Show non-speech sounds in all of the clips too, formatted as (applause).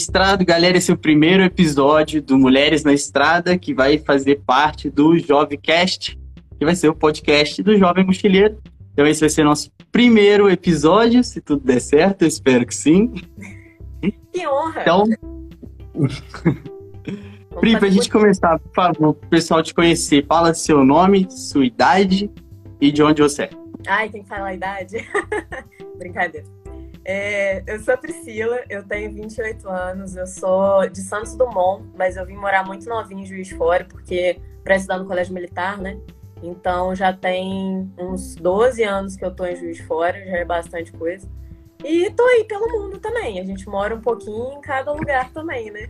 Estrada, galera, esse é o primeiro episódio do Mulheres na Estrada, que vai fazer parte do Jovecast, que vai ser o podcast do Jovem Mochileiro. Então esse vai ser nosso primeiro episódio, se tudo der certo, eu espero que sim. Que honra! Então, (laughs) Pri, pra gente começar, por favor, o pessoal te conhecer, fala seu nome, sua idade e de onde você é. Ai, tem que falar a idade? (laughs) Brincadeira. É, eu sou a Priscila, eu tenho 28 anos, eu sou de Santos Dumont, mas eu vim morar muito novinha em Juiz Fora, porque para estudar no colégio militar, né? Então já tem uns 12 anos que eu tô em Juiz Fora, já é bastante coisa. E tô aí pelo mundo também. A gente mora um pouquinho em cada lugar também, né?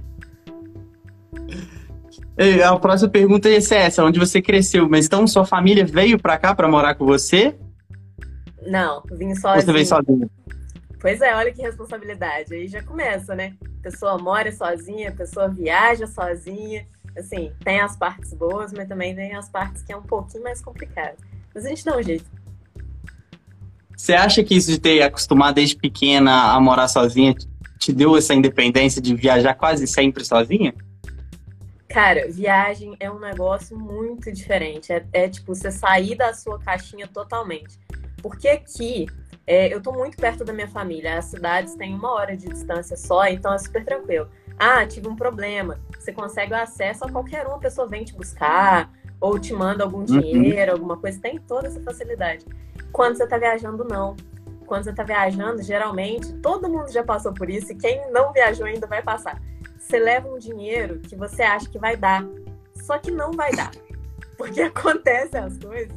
A próxima pergunta é essa, onde você cresceu, mas então sua família veio para cá para morar com você? Não, vim sozinha. Você veio sozinha? Pois é, olha que responsabilidade. Aí já começa, né? A pessoa mora sozinha, a pessoa viaja sozinha. Assim, tem as partes boas, mas também tem as partes que é um pouquinho mais complicado. Mas a gente dá um jeito. Você acha que isso de ter acostumado desde pequena a morar sozinha te deu essa independência de viajar quase sempre sozinha? Cara, viagem é um negócio muito diferente. É, é tipo você sair da sua caixinha totalmente. Porque aqui é, eu tô muito perto da minha família. As cidades têm uma hora de distância só, então é super tranquilo. Ah, tive um problema. Você consegue o acesso a qualquer uma pessoa vem te buscar ou te manda algum uhum. dinheiro, alguma coisa. Tem toda essa facilidade. Quando você tá viajando, não. Quando você tá viajando, geralmente, todo mundo já passou por isso e quem não viajou ainda vai passar. Você leva um dinheiro que você acha que vai dar, só que não vai dar. Porque (laughs) acontecem as coisas.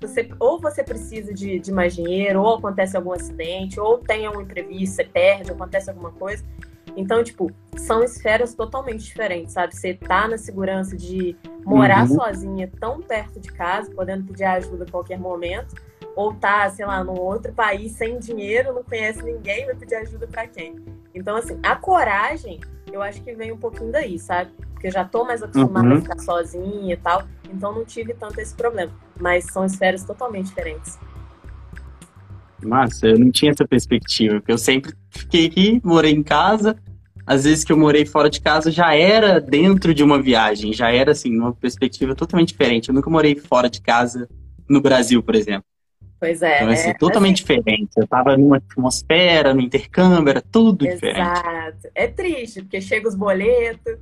Você, ou você precisa de, de mais dinheiro, ou acontece algum acidente, ou tem um imprevisto, você perde, acontece alguma coisa. Então, tipo, são esferas totalmente diferentes, sabe? Você tá na segurança de morar uhum. sozinha, tão perto de casa, podendo pedir ajuda a qualquer momento, ou tá, sei lá, num outro país sem dinheiro, não conhece ninguém, vai pedir ajuda para quem? Então, assim, a coragem, eu acho que vem um pouquinho daí, sabe? Porque eu já tô mais acostumada uhum. a ficar sozinha e tal. Então não tive tanto esse problema. Mas são esferas totalmente diferentes. Massa, eu não tinha essa perspectiva, porque eu sempre fiquei aqui, morei em casa. Às vezes que eu morei fora de casa já era dentro de uma viagem, já era assim, uma perspectiva totalmente diferente. Eu nunca morei fora de casa no Brasil, por exemplo. Pois é. Então, assim, é, totalmente assim, diferente. Eu tava numa atmosfera, no intercâmbio, era tudo exato. diferente. Exato. É triste, porque chega os boletos,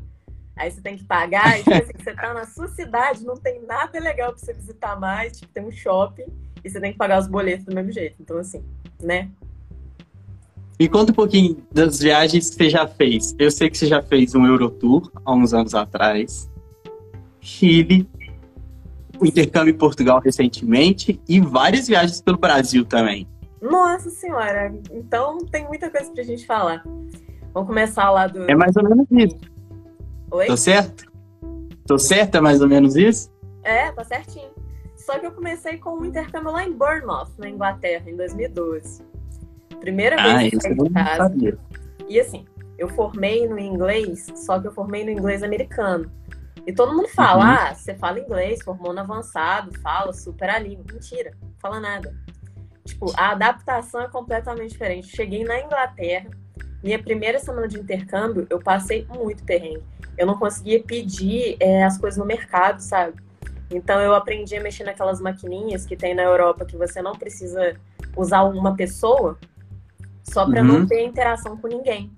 Aí você tem que pagar, e tipo assim, (laughs) você tá na sua cidade, não tem nada legal pra você visitar mais, tipo, tem um shopping, e você tem que pagar os boletos do mesmo jeito. Então, assim, né? Me conta um pouquinho das viagens que você já fez. Eu sei que você já fez um Eurotour há uns anos atrás, Chile, o intercâmbio em Portugal recentemente e várias viagens pelo Brasil também. Nossa senhora, então tem muita coisa pra gente falar. Vamos começar lá do. É mais ou menos isso. Oi? Tô certo? Tô certo, é mais ou menos isso? É, tá certinho. Só que eu comecei com um intercâmbio lá em Bournemouth, na Inglaterra, em 2012. Primeira ah, vez que saí de casa. Sabia. E assim, eu formei no inglês, só que eu formei no inglês americano. E todo mundo fala, uhum. ah, você fala inglês, formou no avançado, fala super a língua. Mentira, não fala nada. Tipo, a adaptação é completamente diferente. Cheguei na Inglaterra, minha primeira semana de intercâmbio, eu passei muito perrengue eu não conseguia pedir é, as coisas no mercado, sabe? Então eu aprendi a mexer naquelas maquininhas que tem na Europa que você não precisa usar uma pessoa só para uhum. não ter interação com ninguém.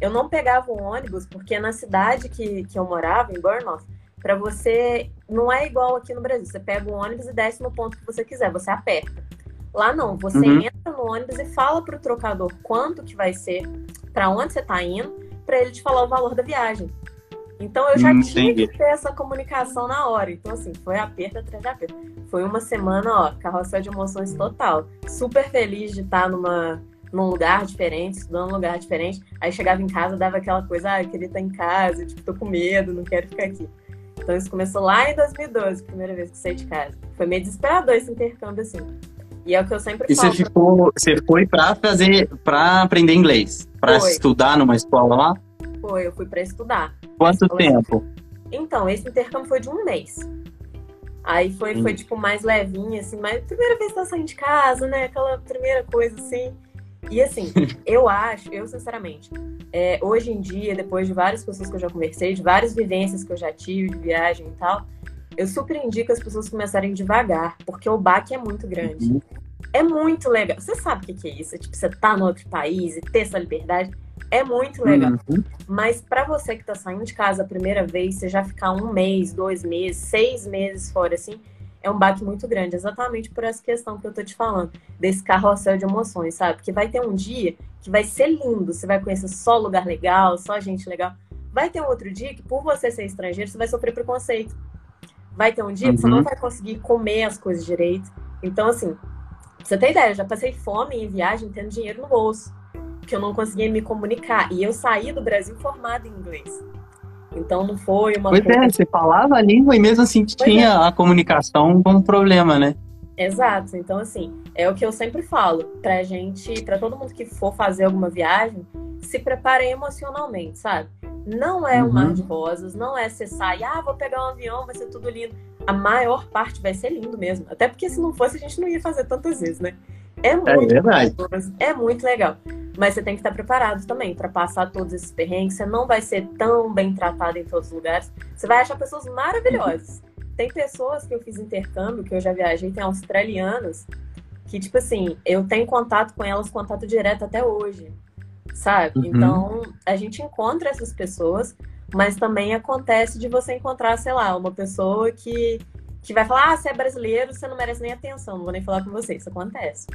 Eu não pegava o ônibus porque na cidade que, que eu morava, em Bournemouth, para você não é igual aqui no Brasil. Você pega o ônibus e desce no ponto que você quiser, você aperta. Lá não, você uhum. entra no ônibus e fala pro trocador quanto que vai ser, para onde você tá indo, para ele te falar o valor da viagem. Então eu já hum, tinha entendi. que ter essa comunicação na hora. Então, assim, foi aperto atrás de aperto. Foi uma semana, ó, carrossel de emoções total. Super feliz de estar numa, num lugar diferente, estudando num lugar diferente. Aí chegava em casa, dava aquela coisa, ah, eu queria estar em casa, tipo, tô com medo, não quero ficar aqui. Então isso começou lá em 2012, primeira vez que saí de casa. Foi meio desesperador esse intercâmbio, assim. E é o que eu sempre e falo. E você ficou, você foi para fazer, para aprender inglês, para estudar numa escola lá? Foi, eu fui para estudar. Quanto tempo? Então, esse intercâmbio foi de um mês. Aí foi, foi tipo, mais levinha, assim, mas primeira vez que tá saindo de casa, né? Aquela primeira coisa, assim. E assim, (laughs) eu acho, eu sinceramente, é, hoje em dia, depois de várias pessoas que eu já conversei, de várias vivências que eu já tive, de viagem e tal, eu super indico as pessoas começarem devagar, porque o baque é muito grande. Uhum. É muito legal. Você sabe o que é isso? Tipo, você tá no outro país e ter essa liberdade. É muito legal. Uhum. Mas para você que tá saindo de casa a primeira vez, você já ficar um mês, dois meses, seis meses fora, assim, é um baque muito grande. Exatamente por essa questão que eu tô te falando. Desse carrossel de emoções, sabe? Porque vai ter um dia que vai ser lindo. Você vai conhecer só lugar legal, só gente legal. Vai ter um outro dia que, por você ser estrangeiro, você vai sofrer preconceito. Vai ter um dia uhum. que você não uhum. vai conseguir comer as coisas direito. Então, assim, pra você ter ideia, eu já passei fome em viagem tendo dinheiro no bolso que eu não conseguia me comunicar. E eu saí do Brasil formada em inglês. Então não foi uma pois é, coisa... é, você falava a língua e mesmo assim tinha é. a comunicação como problema, né? Exato. Então, assim, é o que eu sempre falo pra gente, pra todo mundo que for fazer alguma viagem, se prepare emocionalmente, sabe? Não é um mar de uhum. rosas, não é você sai, ah, vou pegar um avião, vai ser tudo lindo. A maior parte vai ser lindo mesmo. Até porque se não fosse, a gente não ia fazer tantas vezes, né? É, é muito, é, verdade. é muito legal. Mas você tem que estar preparado também para passar todos esses perrengues. Você não vai ser tão bem tratado em todos os lugares. Você vai achar pessoas maravilhosas. Tem pessoas que eu fiz intercâmbio, que eu já viajei, tem australianas, que, tipo assim, eu tenho contato com elas, contato direto até hoje. Sabe? Uhum. Então, a gente encontra essas pessoas, mas também acontece de você encontrar, sei lá, uma pessoa que, que vai falar: ah, você é brasileiro, você não merece nem atenção, não vou nem falar com você. Isso acontece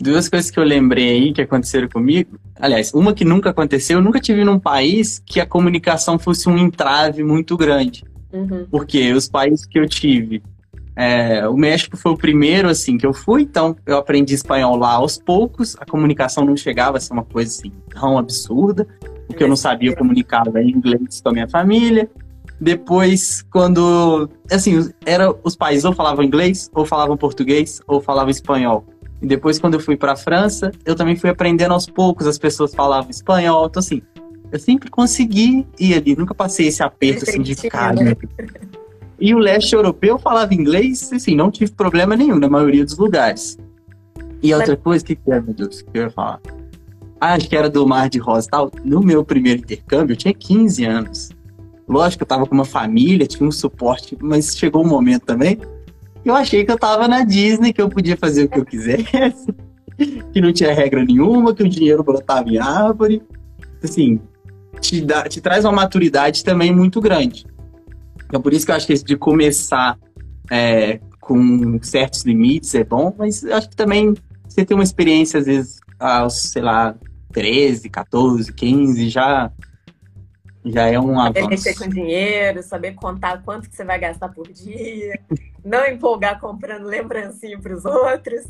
duas coisas que eu lembrei aí que aconteceram comigo. Aliás, uma que nunca aconteceu, eu nunca tive num país que a comunicação fosse um entrave muito grande. Uhum. Porque os países que eu tive, é, o México foi o primeiro assim que eu fui, então eu aprendi espanhol lá aos poucos. A comunicação não chegava a ser uma coisa assim tão absurda, porque eu não sabia comunicar em inglês com a minha família. Depois, quando assim, era os países ou falavam inglês, ou falavam português, ou falavam espanhol. E depois, quando eu fui para a França, eu também fui aprendendo aos poucos. As pessoas falavam espanhol. Então, assim, eu sempre consegui ir ali. Nunca passei esse aperto, assim, de ficar né? E o leste europeu falava inglês, assim, não tive problema nenhum na maioria dos lugares. E outra coisa, o que, que é, meu Deus, que eu ia falar? Ah, acho que era do Mar de Rosa tal. No meu primeiro intercâmbio, eu tinha 15 anos. Lógico, eu tava com uma família, tinha um suporte, mas chegou um momento também eu achei que eu tava na Disney, que eu podia fazer o que eu quisesse, (laughs) que não tinha regra nenhuma, que o dinheiro brotava em árvore. Assim, te, dá, te traz uma maturidade também muito grande. Então, por isso que eu acho que esse de começar é, com certos limites é bom, mas eu acho que também você tem uma experiência, às vezes, aos, sei lá, 13, 14, 15, já já é um avanço. Saber mexer com dinheiro, saber contar quanto que você vai gastar por dia, (laughs) não empolgar comprando lembrancinha para os outros,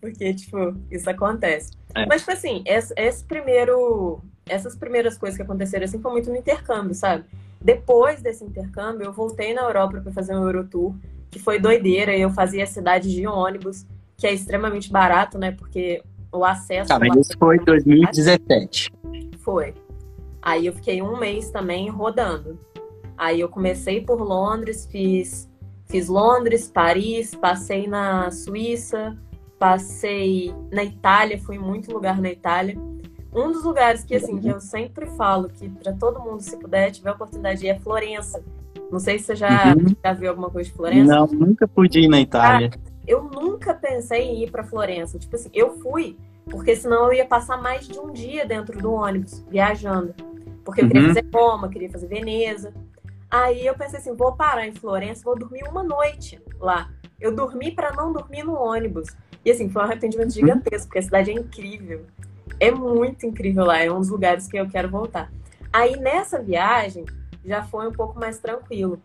porque, tipo, isso acontece. É. Mas, tipo assim, esse, esse, primeiro, essas primeiras coisas que aconteceram assim foi muito no intercâmbio, sabe? Depois desse intercâmbio, eu voltei na Europa para fazer um Eurotour, que foi doideira, e eu fazia a cidade de ônibus, que é extremamente barato, né? Porque o acesso... Tá, mas isso foi em 2017. Foi. Aí eu fiquei um mês também rodando. Aí eu comecei por Londres, fiz, fiz Londres, Paris, passei na Suíça, passei na Itália, fui em muito lugar na Itália. Um dos lugares que assim que eu sempre falo que para todo mundo se puder tiver a oportunidade de ir é Florença. Não sei se você já, uhum. já viu alguma coisa de Florença. Não, nunca pude ir na Itália. Ah, eu nunca pensei em ir para Florença. Tipo assim, eu fui porque senão eu ia passar mais de um dia dentro do ônibus viajando. Porque eu queria uhum. fazer Roma, queria fazer Veneza. Aí eu pensei assim, vou parar em Florença, vou dormir uma noite lá. Eu dormi para não dormir no ônibus. E assim, foi um arrependimento uhum. gigantesco, porque a cidade é incrível. É muito incrível lá, é um dos lugares que eu quero voltar. Aí nessa viagem já foi um pouco mais tranquilo.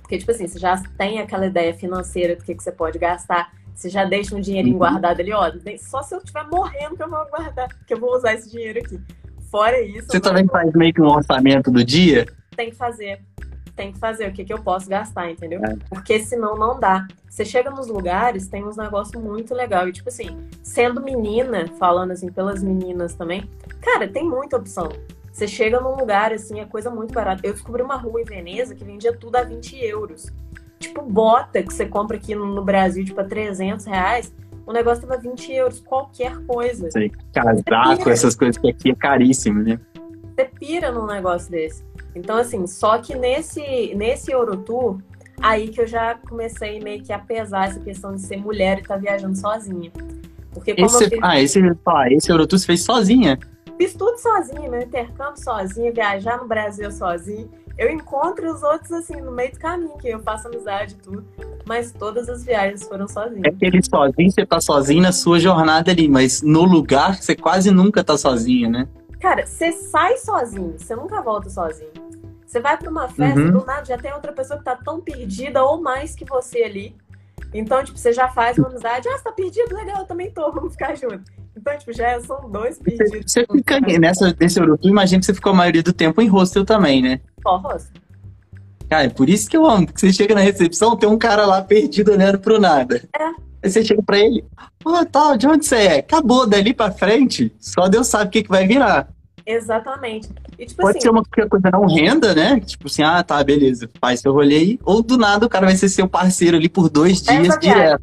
Porque, tipo assim, você já tem aquela ideia financeira do que, que você pode gastar. Você já deixa um dinheirinho uhum. guardado ali, ó. Só se eu estiver morrendo que eu vou guardar, que eu vou usar esse dinheiro aqui. Fora isso. Você também faz meio que um orçamento do dia? Tem que fazer. Tem que fazer o que, que eu posso gastar, entendeu? É. Porque senão não dá. Você chega nos lugares, tem uns negócios muito legal. E, tipo assim, sendo menina, falando assim pelas meninas também, cara, tem muita opção. Você chega num lugar, assim, é coisa muito barata. Eu descobri uma rua em Veneza que vendia tudo a 20 euros. Tipo, bota que você compra aqui no Brasil, tipo, a 300 reais. O negócio tava 20 euros, qualquer coisa. Sei, casaco, essas coisas que aqui é caríssimo, né? Você pira num negócio desse. Então, assim, só que nesse, nesse Eurotour, aí que eu já comecei meio que a pesar essa questão de ser mulher e estar tá viajando sozinha. Porque como esse, fiz... Ah, esse, ah, esse Eurotour você fez sozinha? Fiz tudo sozinha, meu intercâmbio sozinha, viajar no Brasil sozinha. Eu encontro os outros, assim, no meio do caminho, que eu faço amizade e tudo. Mas todas as viagens foram sozinhas. É que ele sozinho, você tá sozinho na sua jornada ali, mas no lugar você quase nunca tá sozinho, né? Cara, você sai sozinho, você nunca volta sozinho. Você vai para uma festa, uhum. do nada já tem outra pessoa que tá tão perdida ou mais que você ali. Então, tipo, você já faz uma amizade. Ah, você tá perdido? Legal, eu também tô, (laughs) vamos ficar juntos. Então, tipo, já são dois perdidos. Você, fica nessa, nesse Eurotour, imagina que você ficou a maioria do tempo em hostel também, né? Só hostel. Cara, é por isso que eu amo, porque você chega na recepção, tem um cara lá perdido olhando pro nada. É. Aí você chega pra ele, ô, oh, tal, de onde você é? Acabou, dali pra frente, só Deus sabe o que, que vai virar. Exatamente. E, tipo Pode assim, ser uma coisa não renda, né? Tipo assim, ah, tá, beleza, faz seu rolê aí. Ou do nada o cara vai ser seu parceiro ali por dois dias direto.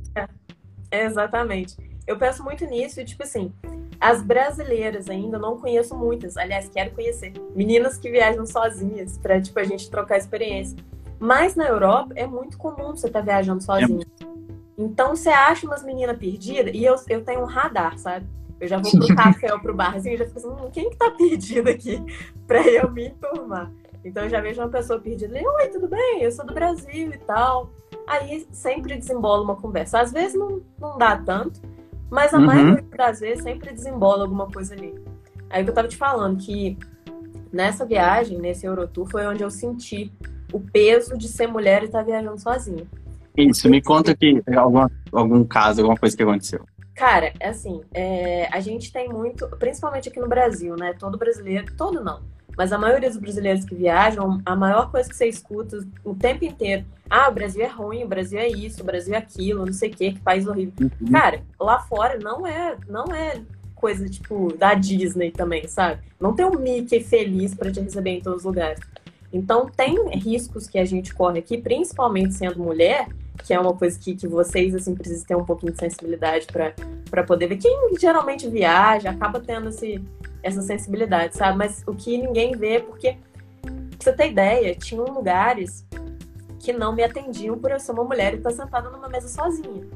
É, exatamente. Eu penso muito nisso e, tipo assim, as brasileiras ainda não conheço muitas. Aliás, quero conhecer. Meninas que viajam sozinhas pra, tipo, a gente trocar experiência. Mas na Europa é muito comum você estar tá viajando sozinho. É. Então você acha umas meninas perdidas e eu, eu tenho um radar, sabe? Eu já vou (laughs) pro café ou pro barzinho e já fico assim, hum, quem que tá perdido aqui (laughs) pra eu me enturmar? Então eu já vejo uma pessoa perdida e oi, tudo bem? Eu sou do Brasil e tal. Aí sempre desembola uma conversa. Às vezes não, não dá tanto, mas a uhum. maioria das vezes sempre desembola alguma coisa ali. Aí que eu tava te falando que nessa viagem, nesse Eurotour, foi onde eu senti o peso de ser mulher e estar tá viajando sozinha. Isso, me conta que algum, algum caso, alguma coisa que aconteceu. Cara, é assim, é, a gente tem muito, principalmente aqui no Brasil, né? Todo brasileiro, todo não, mas a maioria dos brasileiros que viajam, a maior coisa que você escuta o tempo inteiro, ah, o Brasil é ruim, o Brasil é isso, o Brasil é aquilo, não sei o que, que país horrível. Uhum. Cara, lá fora não é, não é coisa tipo da Disney também, sabe? Não tem um Mickey feliz para te receber em todos os lugares. Então tem riscos que a gente corre aqui, principalmente sendo mulher, que é uma coisa que, que vocês assim precisam ter um pouquinho de sensibilidade para poder ver. Quem geralmente viaja acaba tendo esse, essa sensibilidade, sabe? Mas o que ninguém vê, é porque, pra você ter ideia, tinham lugares que não me atendiam por eu ser uma mulher e estar sentada numa mesa sozinha.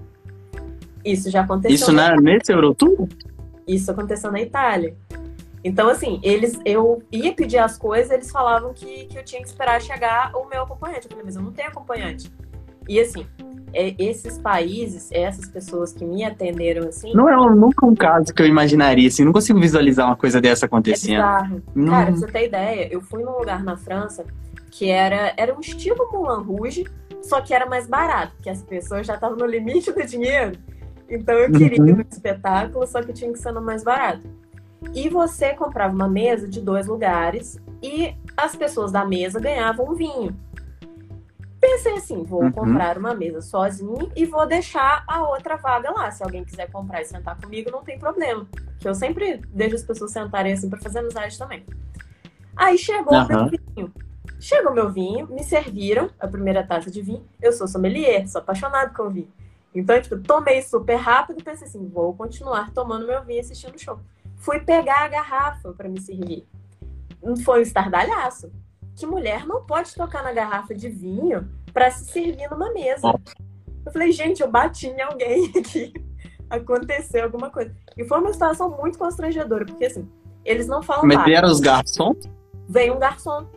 Isso já aconteceu. Isso na, nesse Eurotour? Isso aconteceu na Itália. Então, assim, eles, eu ia pedir as coisas, eles falavam que, que eu tinha que esperar chegar o meu acompanhante. Eu falei, mas eu não tenho acompanhante. E assim, é, esses países, essas pessoas que me atenderam assim. Não é nunca um caso que eu imaginaria, assim, não consigo visualizar uma coisa dessa acontecendo. É bizarro. Não... Cara, pra você ter ideia, eu fui num lugar na França que era, era um estilo Moulin Rouge, só que era mais barato, porque as pessoas já estavam no limite do dinheiro. Então eu queria uhum. ir no espetáculo, só que tinha que ser no mais barato. E você comprava uma mesa de dois lugares e as pessoas da mesa ganhavam um vinho. Pensei assim, vou uhum. comprar uma mesa sozinho e vou deixar a outra vaga lá. Se alguém quiser comprar e sentar comigo, não tem problema. Que eu sempre deixo as pessoas sentarem assim para fazer amizade também. Aí chegou uhum. o meu vinho. Chegou meu vinho, me serviram a primeira taça de vinho. Eu sou sommelier, sou apaixonado com vinho. Então, tipo, tomei super rápido e pensei assim, vou continuar tomando meu vinho assistindo o show. Fui pegar a garrafa para me servir. Foi um estardalhaço que mulher não pode tocar na garrafa de vinho para se servir numa mesa. Eu falei, gente, eu bati em alguém (laughs) aqui. Aconteceu alguma coisa. E foi uma situação muito constrangedora, porque assim, eles não falam Mas vieram os garçons? Vem um garçom.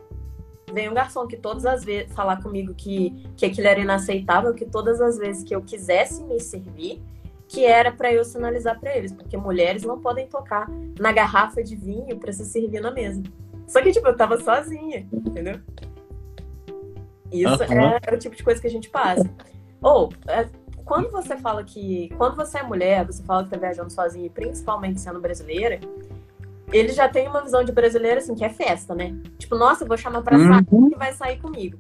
Vem um garçom que todas as vezes falar comigo que, que aquilo era inaceitável, que todas as vezes que eu quisesse me servir, que era para eu sinalizar para eles, porque mulheres não podem tocar na garrafa de vinho para se servir na mesa. Só que, tipo, eu tava sozinha, entendeu? Isso uhum. é, é, o tipo de coisa que a gente passa. Ou, é, quando você fala que. Quando você é mulher, você fala que tá viajando sozinha, principalmente sendo brasileira, ele já tem uma visão de brasileira, assim, que é festa, né? Tipo, nossa, eu vou chamar pra uhum. sair que vai sair comigo.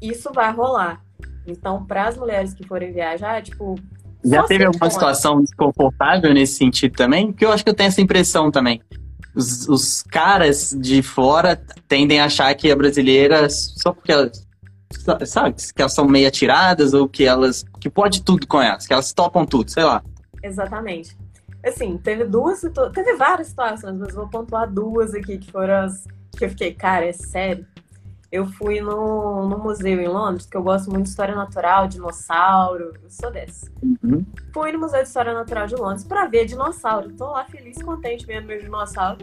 Isso vai rolar. Então, para as mulheres que forem viajar, tipo. Já teve alguma situação desconfortável nesse sentido também? Porque eu acho que eu tenho essa impressão também os, os caras de fora tendem a achar que a brasileira, só porque elas, sabe, que elas são meio atiradas ou que elas, que pode tudo com elas, que elas topam tudo, sei lá. Exatamente. Assim, teve duas, teve várias situações, mas vou pontuar duas aqui que foram as que eu fiquei, cara, é sério. Eu fui no, no museu em Londres, que eu gosto muito de história natural, dinossauro, eu sou dessa. Uhum. Fui no Museu de História Natural de Londres para ver dinossauro. Tô lá feliz, contente vendo meu dinossauro.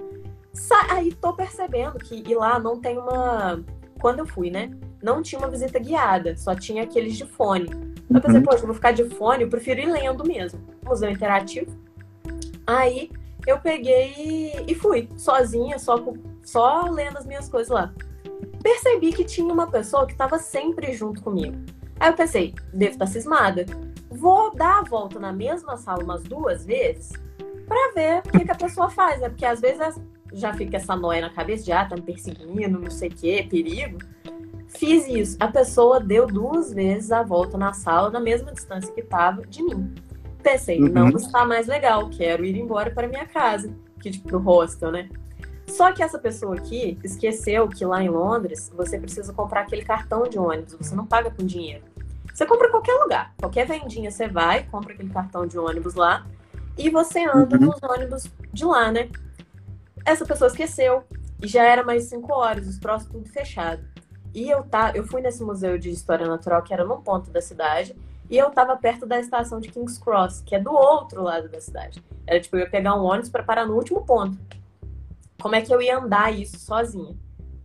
Sa aí tô percebendo que e lá não tem uma. Quando eu fui, né? Não tinha uma visita guiada, só tinha aqueles de fone. Eu pensei, uhum. poxa, eu vou ficar de fone, eu prefiro ir lendo mesmo. Museu interativo. Aí eu peguei e fui, sozinha, só, só lendo as minhas coisas lá percebi que tinha uma pessoa que estava sempre junto comigo. Aí eu pensei, devo estar tá cismada. Vou dar a volta na mesma sala umas duas vezes para ver o que, que, a pessoa faz, né? Porque às vezes já fica essa noia na cabeça de, ah, tá me perseguindo, não sei o que, perigo. Fiz isso. A pessoa deu duas vezes a volta na sala, na mesma distância que estava de mim. Pensei, uhum. não está mais legal, quero ir embora para minha casa, que tipo, pro hostel, né? Só que essa pessoa aqui esqueceu que lá em Londres você precisa comprar aquele cartão de ônibus, você não paga com dinheiro. Você compra em qualquer lugar, qualquer vendinha você vai, compra aquele cartão de ônibus lá e você anda uhum. nos ônibus de lá, né? Essa pessoa esqueceu e já era mais cinco horas, os próximos tudo fechado. E eu tá, eu fui nesse museu de história natural que era num ponto da cidade e eu tava perto da estação de King's Cross, que é do outro lado da cidade. Era tipo eu ia pegar um ônibus para parar no último ponto. Como é que eu ia andar isso sozinha?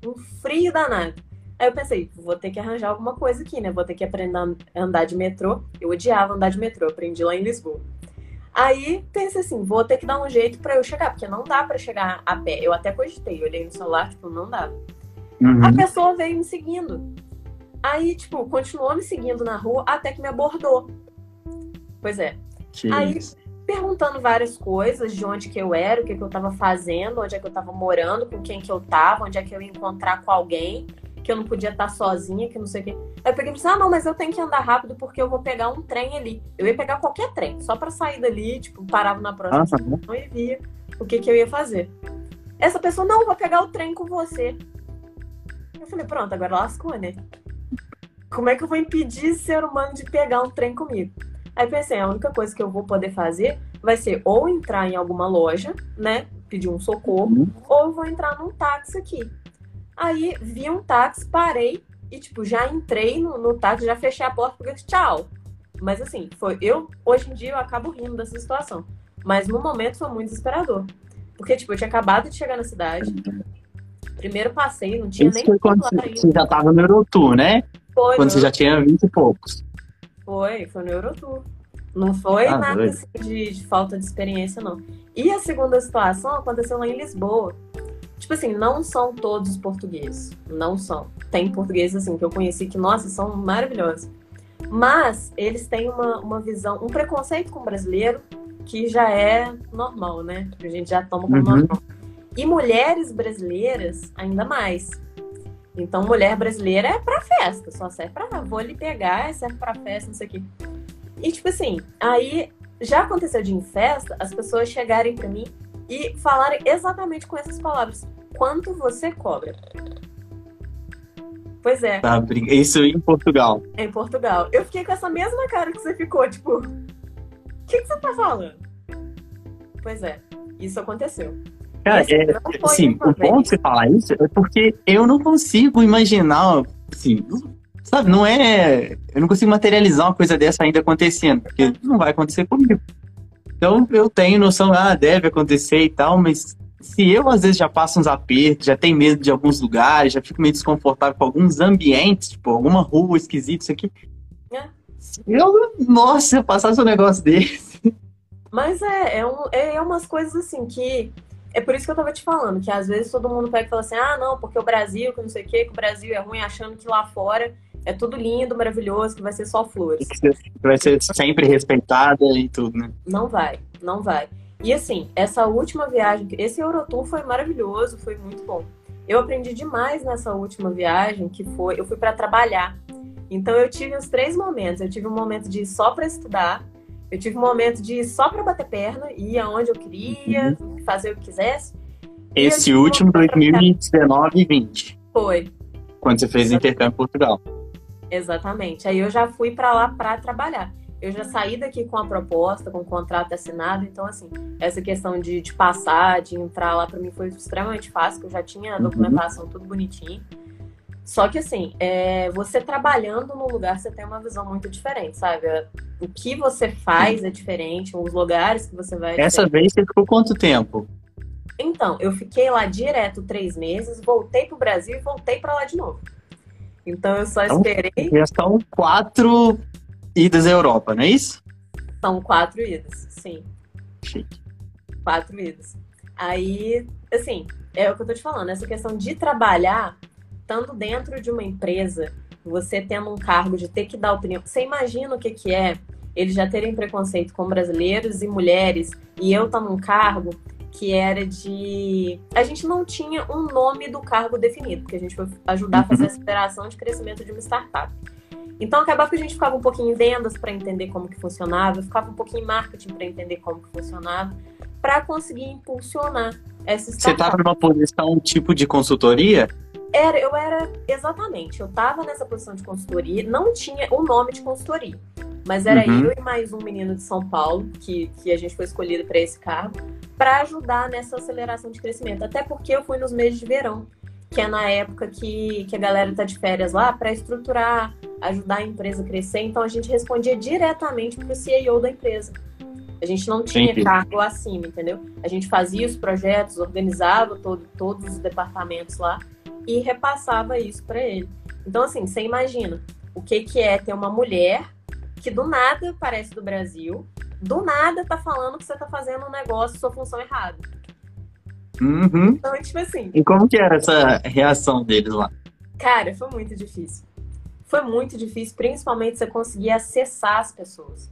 Um frio danado. Aí eu pensei, vou ter que arranjar alguma coisa aqui, né? Vou ter que aprender a andar de metrô. Eu odiava andar de metrô, aprendi lá em Lisboa. Aí pensei assim, vou ter que dar um jeito para eu chegar, porque não dá para chegar a pé. Eu até cogitei, olhei no celular, tipo, não dá. Uhum. A pessoa veio me seguindo. Aí, tipo, continuou me seguindo na rua até que me abordou. Pois é. Que aí isso perguntando várias coisas, de onde que eu era, o que, que eu estava fazendo, onde é que eu estava morando, com quem que eu estava, onde é que eu ia encontrar com alguém, que eu não podia estar sozinha, que não sei o quê. Aí eu peguei e disse, ah, não, mas eu tenho que andar rápido porque eu vou pegar um trem ali. Eu ia pegar qualquer trem, só para sair dali, tipo, parava na próxima estação e via o que que eu ia fazer. Essa pessoa, não, vou pegar o trem com você. Eu falei, pronto, agora lascou, né? Como é que eu vou impedir ser humano de pegar um trem comigo? Aí pensei, a única coisa que eu vou poder fazer vai ser ou entrar em alguma loja, né? Pedir um socorro, uhum. ou vou entrar num táxi aqui. Aí vi um táxi, parei e, tipo, já entrei no, no táxi, já fechei a porta porque tchau. Mas assim, foi. Eu, hoje em dia, eu acabo rindo dessa situação. Mas no momento foi muito desesperador. Porque, tipo, eu tinha acabado de chegar na cidade. Primeiro passei, não tinha Isso nem. Foi quando você já tava no Eurotour, né? Foi. Quando no... você já tinha 20 e poucos. Foi, foi no Eurotour. Não foi ah, nada assim, de, de, falta de experiência, não. E a segunda situação aconteceu lá em Lisboa. Tipo assim, não são todos os portugueses. Não são. Tem portugueses, assim, que eu conheci que, nossa, são maravilhosos. Mas eles têm uma, uma visão, um preconceito com o brasileiro que já é normal, né? A gente já toma como uhum. normal. E mulheres brasileiras, ainda mais. Então, mulher brasileira é pra festa, só serve pra. Vou lhe pegar, serve pra festa, não sei o quê. E, tipo assim, aí já aconteceu de em festa as pessoas chegarem pra mim e falarem exatamente com essas palavras: quanto você cobra? Pois é. Tá, isso em Portugal. Em Portugal. Eu fiquei com essa mesma cara que você ficou, tipo, o que, que você tá falando? Pois é, isso aconteceu. Cara, é, assim, o ponto de você falar isso é porque eu não consigo imaginar, assim, sabe, não é. Eu não consigo materializar uma coisa dessa ainda acontecendo, porque não vai acontecer comigo. Então eu tenho noção, ah, deve acontecer e tal, mas se eu às vezes já passo uns apertos, já tenho medo de alguns lugares, já fico meio desconfortável com alguns ambientes, tipo, alguma rua esquisita, isso aqui. É. Eu, nossa, eu passasse um negócio (laughs) desse. Mas é, é, um, é umas coisas assim que é por isso que eu tava te falando, que às vezes todo mundo pega e fala assim, ah, não, porque o Brasil, que não sei o quê, que o Brasil é ruim, achando que lá fora é tudo lindo, maravilhoso, que vai ser só flores. Que vai ser sempre respeitada e tudo, né? Não vai, não vai. E assim, essa última viagem, esse Eurotour foi maravilhoso, foi muito bom. Eu aprendi demais nessa última viagem, que foi, eu fui para trabalhar. Então eu tive os três momentos. Eu tive um momento de ir só para estudar, eu tive um momento de ir só para bater perna, ir aonde eu queria, uhum. fazer o que quisesse. Esse último, 2019 e 20. Foi. Quando você fez intercâmbio em Portugal. Exatamente. Aí eu já fui para lá para trabalhar. Eu já saí daqui com a proposta, com o contrato assinado. Então, assim, essa questão de, de passar, de entrar lá, para mim foi extremamente fácil, porque eu já tinha a uhum. documentação uhum. tudo bonitinho. Só que, assim, é, você trabalhando no lugar, você tem uma visão muito diferente, sabe? O que você faz é diferente, os lugares que você vai. É Essa vez você ficou quanto tempo? Então, eu fiquei lá direto três meses, voltei pro Brasil e voltei para lá de novo. Então eu só então, esperei. Já são quatro idas à Europa, não é isso? São quatro idas, sim. Chique. Quatro idas. Aí, assim, é o que eu tô te falando, essa questão de trabalhar, estando dentro de uma empresa, você tendo um cargo de ter que dar opinião. Você imagina o que, que é eles já terem preconceito com brasileiros e mulheres, e eu estar num cargo que era de. A gente não tinha um nome do cargo definido, porque a gente foi ajudar a fazer a uhum. aceleração de crescimento de uma startup. Então acabava que a gente ficava um pouquinho em vendas para entender como que funcionava, ficava um pouquinho em marketing para entender como que funcionava, para conseguir impulsionar essa startup. Você estava numa posição tipo de consultoria? Era, eu era exatamente, eu estava nessa posição de consultoria, não tinha o nome de consultoria, mas era uhum. eu e mais um menino de São Paulo que, que a gente foi escolhido para esse cargo para ajudar nessa aceleração de crescimento. Até porque eu fui nos meses de verão, que é na época que, que a galera está de férias lá, para estruturar, ajudar a empresa a crescer. Então a gente respondia diretamente para o CEO da empresa. A gente não tinha Entendi. cargo acima, entendeu? A gente fazia os projetos, organizava todo, todos os departamentos lá e repassava isso para ele. Então, assim, você imagina o que, que é ter uma mulher que do nada parece do Brasil, do nada tá falando que você tá fazendo um negócio, sua função errada. Uhum. Então, tipo assim. E como que era essa reação deles lá? Cara, foi muito difícil. Foi muito difícil, principalmente você conseguir acessar as pessoas.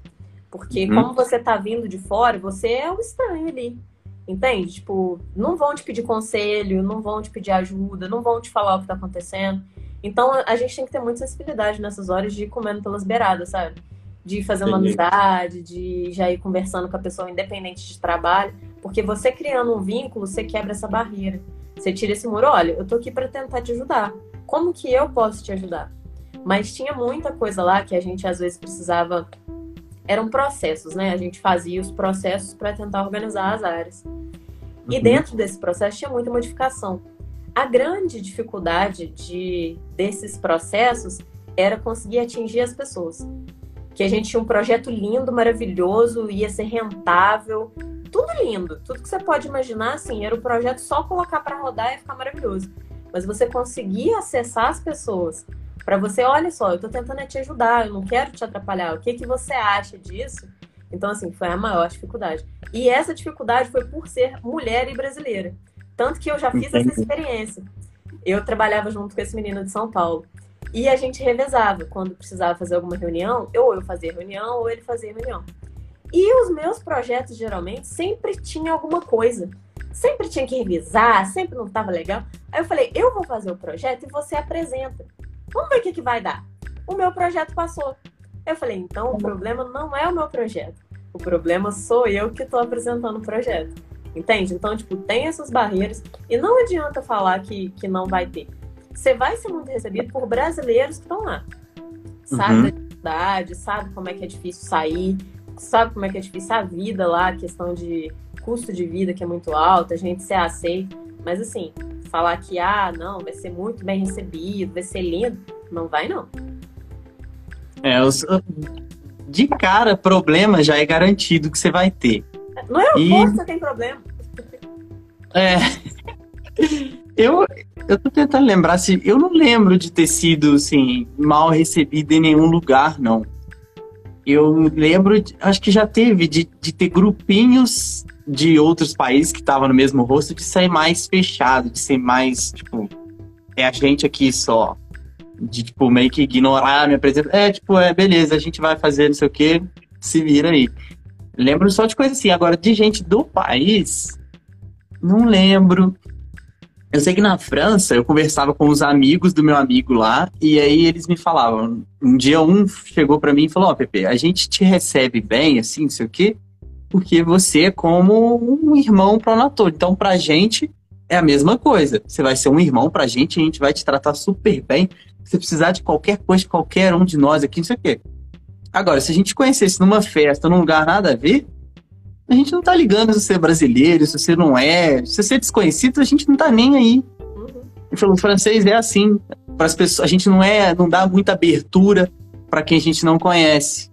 Porque uhum. como você tá vindo de fora, você é o estranho ali. Entende? Tipo, não vão te pedir conselho, não vão te pedir ajuda, não vão te falar o que tá acontecendo. Então a gente tem que ter muita sensibilidade nessas horas de ir comendo pelas beiradas, sabe? de fazer uma amizade, de já ir conversando com a pessoa independente de trabalho, porque você criando um vínculo, você quebra essa barreira. Você tira esse muro, olha, eu tô aqui para tentar te ajudar. Como que eu posso te ajudar? Mas tinha muita coisa lá que a gente às vezes precisava eram processos, né? A gente fazia os processos para tentar organizar as áreas. E uhum. dentro desse processo tinha muita modificação. A grande dificuldade de desses processos era conseguir atingir as pessoas que a gente tinha um projeto lindo, maravilhoso, ia ser rentável, tudo lindo, tudo que você pode imaginar, assim, era o projeto só colocar para rodar e ficar maravilhoso. Mas você conseguir acessar as pessoas para você, olha só, eu estou tentando te ajudar, eu não quero te atrapalhar, o que que você acha disso? Então, assim, foi a maior dificuldade. E essa dificuldade foi por ser mulher e brasileira. Tanto que eu já fiz essa experiência. Eu trabalhava junto com esse menino de São Paulo. E a gente revezava. Quando precisava fazer alguma reunião, ou eu fazia reunião, ou ele fazia reunião. E os meus projetos, geralmente, sempre tinha alguma coisa. Sempre tinha que revisar, sempre não estava legal. Aí eu falei, eu vou fazer o projeto e você apresenta. Vamos ver o que, que vai dar. O meu projeto passou. Eu falei, então o problema não é o meu projeto. O problema sou eu que estou apresentando o projeto. Entende? Então, tipo, tem essas barreiras. E não adianta falar que, que não vai ter você vai ser muito recebido por brasileiros que estão lá. Sabe uhum. da dificuldade, sabe como é que é difícil sair, sabe como é que é difícil a vida lá, a questão de custo de vida que é muito alto, a gente ser aceito. Mas assim, falar que, ah, não, vai ser muito bem recebido, vai ser lindo, não vai não. É, os, de cara, problema já é garantido que você vai ter. No aeroporto e... você tem problema. É. Eu, eu tô tentando lembrar se. Eu não lembro de ter sido, assim, mal recebido em nenhum lugar, não. Eu lembro, acho que já teve, de, de ter grupinhos de outros países que estavam no mesmo rosto, de sair mais fechado, de ser mais, tipo, é a gente aqui só. De, tipo, meio que ignorar a minha presença. É, tipo, é, beleza, a gente vai fazer não sei o quê, se vira aí. Lembro só de coisa assim. Agora, de gente do país, não lembro. Eu sei que na França eu conversava com os amigos do meu amigo lá e aí eles me falavam. Um dia um chegou para mim e falou: Ó, oh, Pepe, a gente te recebe bem, assim, não sei o quê, porque você é como um irmão pro nator. Então, pra gente, é a mesma coisa. Você vai ser um irmão pra gente, a gente vai te tratar super bem. Se precisar de qualquer coisa, qualquer um de nós aqui, não sei o quê. Agora, se a gente conhecesse numa festa, num lugar nada a ver, a gente não tá ligando se você é brasileiro, se você não é. Se você é desconhecido, a gente não tá nem aí. Uhum. O francês é assim. Para as pessoas, a gente não é, não dá muita abertura para quem a gente não conhece.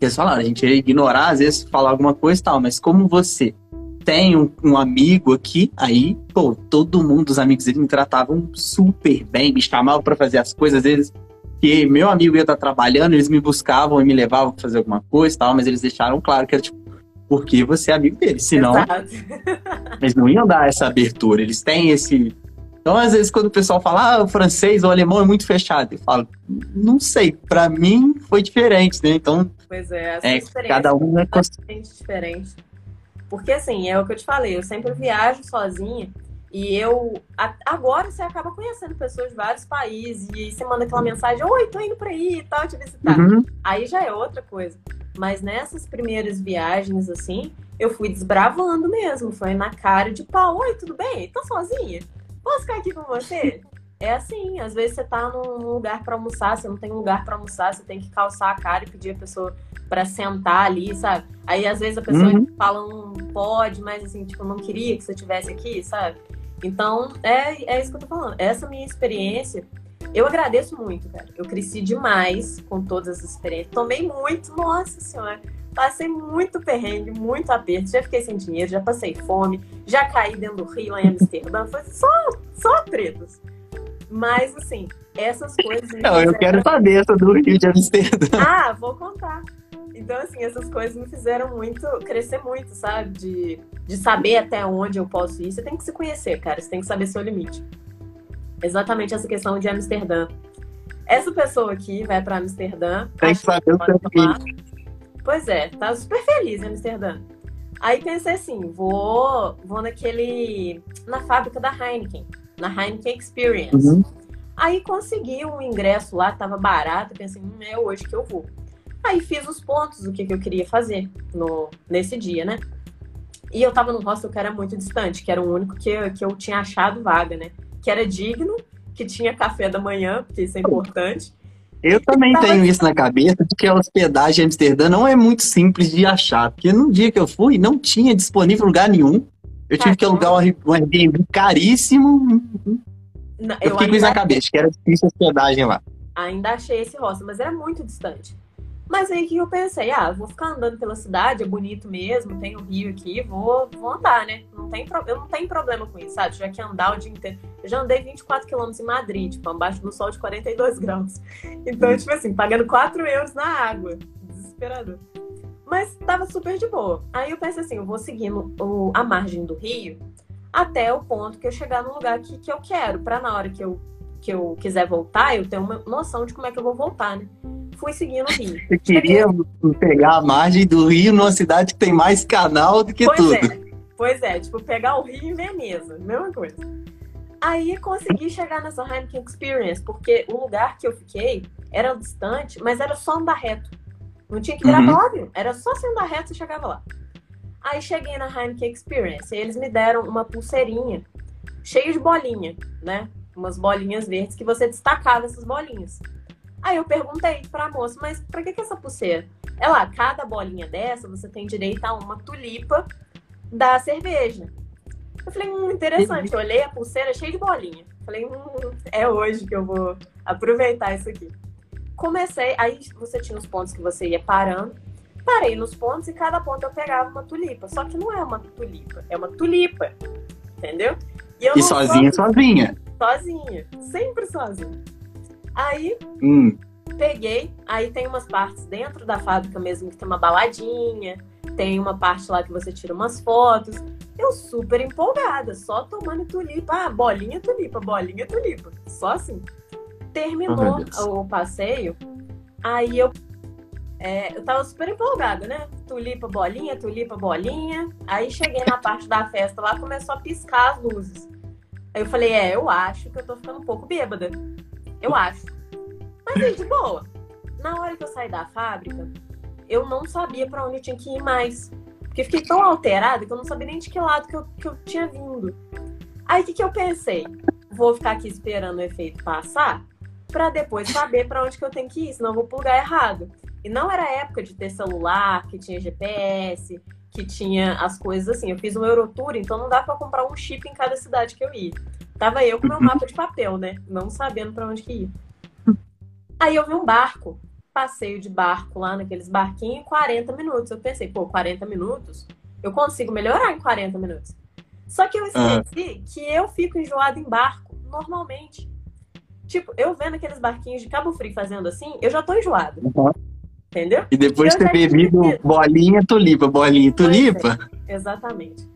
Eles falaram, a gente ia ignorar, às vezes falar alguma coisa e tal, mas como você tem um, um, amigo aqui, aí, pô, todo mundo, os amigos dele me tratavam super bem, me chamavam para fazer as coisas, às vezes que meu amigo ia estar trabalhando, eles me buscavam e me levavam para fazer alguma coisa e tal, mas eles deixaram claro que era tipo, porque você é amigo deles, senão Exato. eles não iam dar essa abertura, eles têm esse... Então, às vezes, quando o pessoal fala, ah, o francês ou o alemão é muito fechado, eu falo, não sei, para mim foi diferente, né? Então, pois é, essa é cada um é diferente. Porque, assim, é o que eu te falei, eu sempre viajo sozinha e eu. Agora você acaba conhecendo pessoas de vários países e você manda aquela mensagem: Oi, tô indo pra aí e tal, te visitar. Uhum. Aí já é outra coisa. Mas nessas primeiras viagens, assim, eu fui desbravando mesmo. Foi na cara de pau: Oi, tudo bem? Tô sozinha? Posso ficar aqui com você? É assim, às vezes você tá num lugar para almoçar, você não tem um lugar para almoçar, você tem que calçar a cara e pedir a pessoa para sentar ali, sabe? Aí às vezes a pessoa uhum. fala um pode, mas assim, tipo, não queria que você tivesse aqui, sabe? Então, é, é isso que eu tô falando. Essa minha experiência, eu agradeço muito, cara. Eu cresci demais com todas as experiências. Tomei muito, nossa senhora. Passei muito perrengue, muito aperto. Já fiquei sem dinheiro, já passei fome, já caí dentro do rio lá em Amsterdã. Foi só, só tretas. Mas, assim, essas coisas. Não, eu quero saber essa do Rio de Amsterdã. Ah, vou contar. Então, assim, essas coisas me fizeram muito, crescer muito, sabe? De, de saber até onde eu posso ir. Você tem que se conhecer, cara. Você tem que saber seu limite. Exatamente essa questão de Amsterdã. Essa pessoa aqui vai para Amsterdã. Tem que saber o seu limite. Pois é, tá super feliz em Amsterdã. Aí pensei assim, vou, vou naquele. na fábrica da Heineken na Heineken Experience. Uhum. Aí consegui um ingresso lá, tava barato, pensei, hum, é hoje que eu vou. Aí fiz os pontos do que, que eu queria fazer no, nesse dia, né? E eu tava num hostel que era muito distante, que era o único que, que eu tinha achado vaga, né? Que era digno, que tinha café da manhã, porque isso é importante. Eu também tenho isso na cabeça, porque a hospedagem em Amsterdã não é muito simples de achar. Porque no dia que eu fui, não tinha disponível lugar nenhum. Eu tive que alugar um Airbnb caríssimo. Não, eu, eu fiquei com isso na cabeça, que era difícil a hospedagem lá. Ainda achei esse hostel, mas era muito distante. Mas aí que eu pensei, ah, vou ficar andando pela cidade, é bonito mesmo, tem o um rio aqui, vou, vou andar, né? Não tem, eu não tenho problema com isso, sabe? Já que andar o dia inteiro. Eu já andei 24 quilômetros em Madrid, tipo, abaixo do sol de 42 graus. Então, tipo assim, pagando 4 euros na água. Desesperador. Mas tava super de boa. Aí eu pensei assim, eu vou seguindo o, a margem do rio até o ponto que eu chegar no lugar que, que eu quero, para na hora que eu, que eu quiser voltar, eu ter uma noção de como é que eu vou voltar, né? Fui seguindo o rio. Você queria Cheguei... pegar a margem do rio numa cidade que tem mais canal do que pois tudo. É. Pois é, tipo, pegar o rio em Veneza, mesma coisa. Aí consegui chegar nessa Heineken Experience, porque o lugar que eu fiquei era distante, mas era só andar reto. Não tinha que virar uhum. óbvio. Era só se andar reto e chegava lá. Aí cheguei na Heineken Experience e eles me deram uma pulseirinha cheia de bolinha, né? Umas bolinhas verdes que você destacava essas bolinhas. Aí eu perguntei pra moça, mas pra que, que essa pulseira? Ela, cada bolinha dessa você tem direito a uma tulipa da cerveja. Eu falei, hum, interessante. Eu olhei a pulseira cheia de bolinha. Falei, hum, é hoje que eu vou aproveitar isso aqui comecei, aí você tinha os pontos que você ia parando. Parei nos pontos e cada ponto eu pegava uma tulipa. Só que não é uma tulipa, é uma tulipa. Entendeu? E, eu e sozinha, sozinha. Sozinha. Sempre sozinha. Aí, hum. peguei. Aí tem umas partes dentro da fábrica mesmo que tem uma baladinha. Tem uma parte lá que você tira umas fotos. Eu super empolgada, só tomando tulipa. Ah, bolinha tulipa, bolinha tulipa. Só assim. Terminou oh, o passeio, aí eu é, eu tava super empolgada, né? Tulipa, bolinha, tulipa, bolinha. Aí cheguei na parte da festa lá, começou a piscar as luzes. Aí eu falei, é, eu acho que eu tô ficando um pouco bêbada. Eu acho. Mas aí, de boa. Na hora que eu saí da fábrica, eu não sabia para onde eu tinha que ir mais. Porque fiquei tão alterada que eu não sabia nem de que lado que eu, que eu tinha vindo. Aí o que, que eu pensei? Vou ficar aqui esperando o efeito passar para depois saber para onde que eu tenho que ir, senão eu vou pro lugar errado. E não era época de ter celular, que tinha GPS, que tinha as coisas assim. Eu fiz um Eurotour, então não dá para comprar um chip em cada cidade que eu ia. Tava eu com meu (laughs) mapa de papel, né? Não sabendo para onde que ia. Aí eu vi um barco, passeio de barco lá naqueles barquinhos, 40 minutos. Eu pensei, pô, 40 minutos? Eu consigo melhorar em 40 minutos. Só que eu esqueci que eu fico enjoado em barco, normalmente. Tipo, eu vendo aqueles barquinhos de Cabo Frio fazendo assim, eu já tô enjoado. Uhum. Entendeu? E depois ter bebido bolinha tulipa, bolinha tulipa. É, exatamente.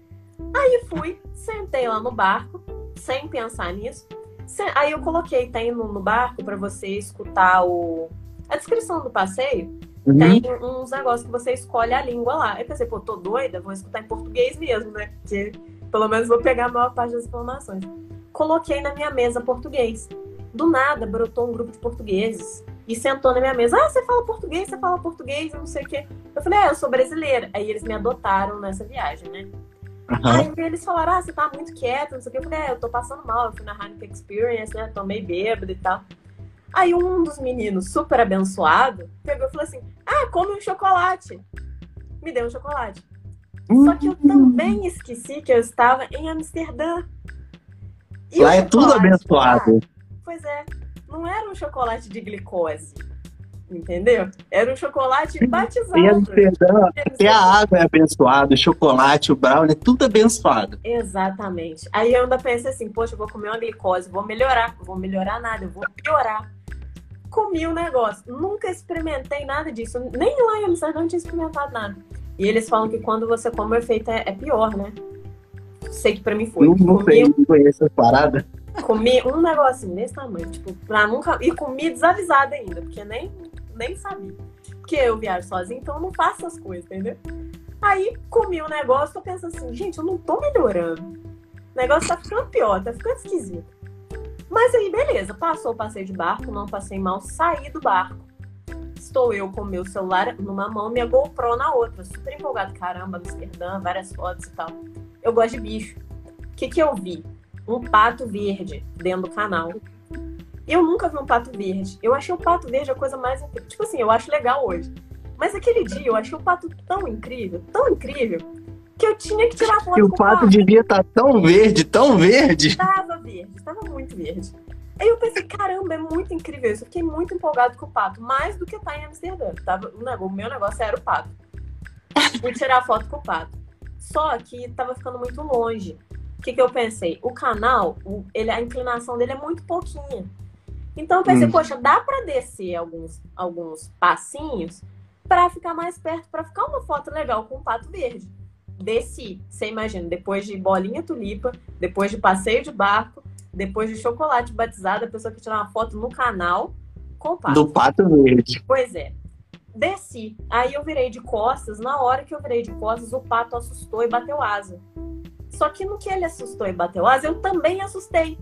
Aí fui, sentei lá no barco, sem pensar nisso. Aí eu coloquei, tem no, no barco para você escutar o, a descrição do passeio. Uhum. Tem uns negócios que você escolhe a língua lá. Eu pensei, pô, tô doida, vou escutar em português mesmo, né? Porque pelo menos vou pegar a maior parte das informações. Coloquei na minha mesa português. Do nada brotou um grupo de portugueses e sentou na minha mesa. Ah, você fala português, você fala português, eu não sei o quê. Eu falei, é, eu sou brasileira. Aí eles me adotaram nessa viagem, né? Uhum. Aí eles falaram, ah, você tá muito quieto, não sei o quê. Eu falei, é, eu tô passando mal, eu fui na Heineken Experience, né? Tomei bêbado e tal. Aí um dos meninos, super abençoado, pegou e falou assim: Ah, come um chocolate. Me deu um chocolate. Só que eu também esqueci que eu estava em Amsterdã. E Lá é tudo abençoado. pois é, não era um chocolate de glicose. Entendeu? Era um chocolate batizado. Em Amsterdã, até a água é abençoada, o chocolate, o brownie, é tudo abençoado. Exatamente. Aí eu ainda pensei assim, poxa, eu vou comer uma glicose, vou melhorar. Vou melhorar nada, eu vou piorar. Comi o negócio. Nunca experimentei nada disso. Nem lá em Amsterdã não tinha experimentado nada. E eles falam que quando você come o efeito é, é pior, né? Sei que pra mim foi. Não, não comi, sei, não conheço essa parada. Comi um negocinho desse tamanho, tipo, pra nunca. E comi desavisada ainda, porque nem, nem sabia. Porque eu viajo sozinha, então eu não faço essas coisas, entendeu? Aí comi o um negócio, tô pensando assim, gente, eu não tô melhorando. O negócio tá ficando pior, tá ficando esquisito. Mas aí, beleza, passou o passeio de barco, não passei mal, saí do barco estou eu com meu celular numa mão, minha GoPro na outra, super empolgado, caramba, Amsterdã, várias fotos e tal. Eu gosto de bicho. O que, que eu vi? Um pato verde dentro do canal. Eu nunca vi um pato verde. Eu achei o pato verde a coisa mais incrível. Tipo assim, eu acho legal hoje. Mas aquele dia eu achei o pato tão incrível, tão incrível, que eu tinha que tirar foto. E o pato, pato devia estar tá tão verde, tão verde. Estava verde, estava muito verde. Aí eu pensei, caramba, é muito incrível isso. Eu fiquei muito empolgado com o pato, mais do que tá em Amsterdã. Tava, o meu negócio era o pato. Fui tirar foto com o pato. Só que tava ficando muito longe. O que, que eu pensei? O canal, ele, a inclinação dele é muito pouquinha. Então eu pensei, hum. poxa, dá para descer alguns, alguns passinhos para ficar mais perto, para ficar uma foto legal com o pato verde. Desci, você imagina, depois de bolinha tulipa, depois de passeio de barco, depois de chocolate batizado, a pessoa que tirar uma foto no canal com o pato. Do pato verde. Pois é. Desci. Aí eu virei de costas. Na hora que eu virei de costas, o pato assustou e bateu asa. Só que no que ele assustou e bateu asa, eu também assustei.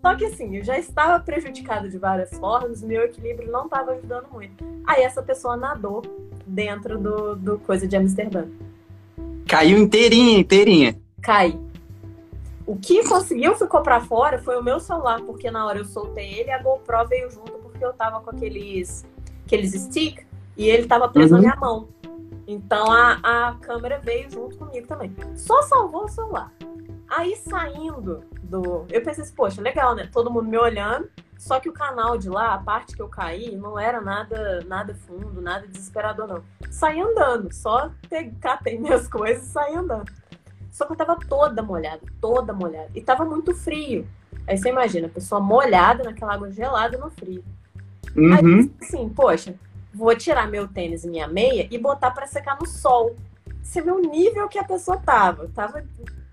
Só que assim, eu já estava prejudicada de várias formas, meu equilíbrio não estava ajudando muito. Aí essa pessoa nadou dentro do, do coisa de Amsterdã. Caiu inteirinha, inteirinha. Cai. O que conseguiu ficou para fora foi o meu celular, porque na hora eu soltei ele a GoPro veio junto, porque eu tava com aqueles, aqueles stick e ele tava preso uhum. na minha mão. Então a, a câmera veio junto comigo também. Só salvou o celular. Aí saindo do. Eu pensei assim, poxa, legal, né? Todo mundo me olhando. Só que o canal de lá, a parte que eu caí, não era nada nada fundo, nada desesperador, não. Saí andando, só catei (laughs) minhas coisas e saí andando. Só que eu tava toda molhada, toda molhada. E tava muito frio. Aí você imagina, a pessoa molhada naquela água gelada no frio. Uhum. Aí, assim, poxa, vou tirar meu tênis e minha meia e botar para secar no sol. Você vê o nível que a pessoa tava. Tava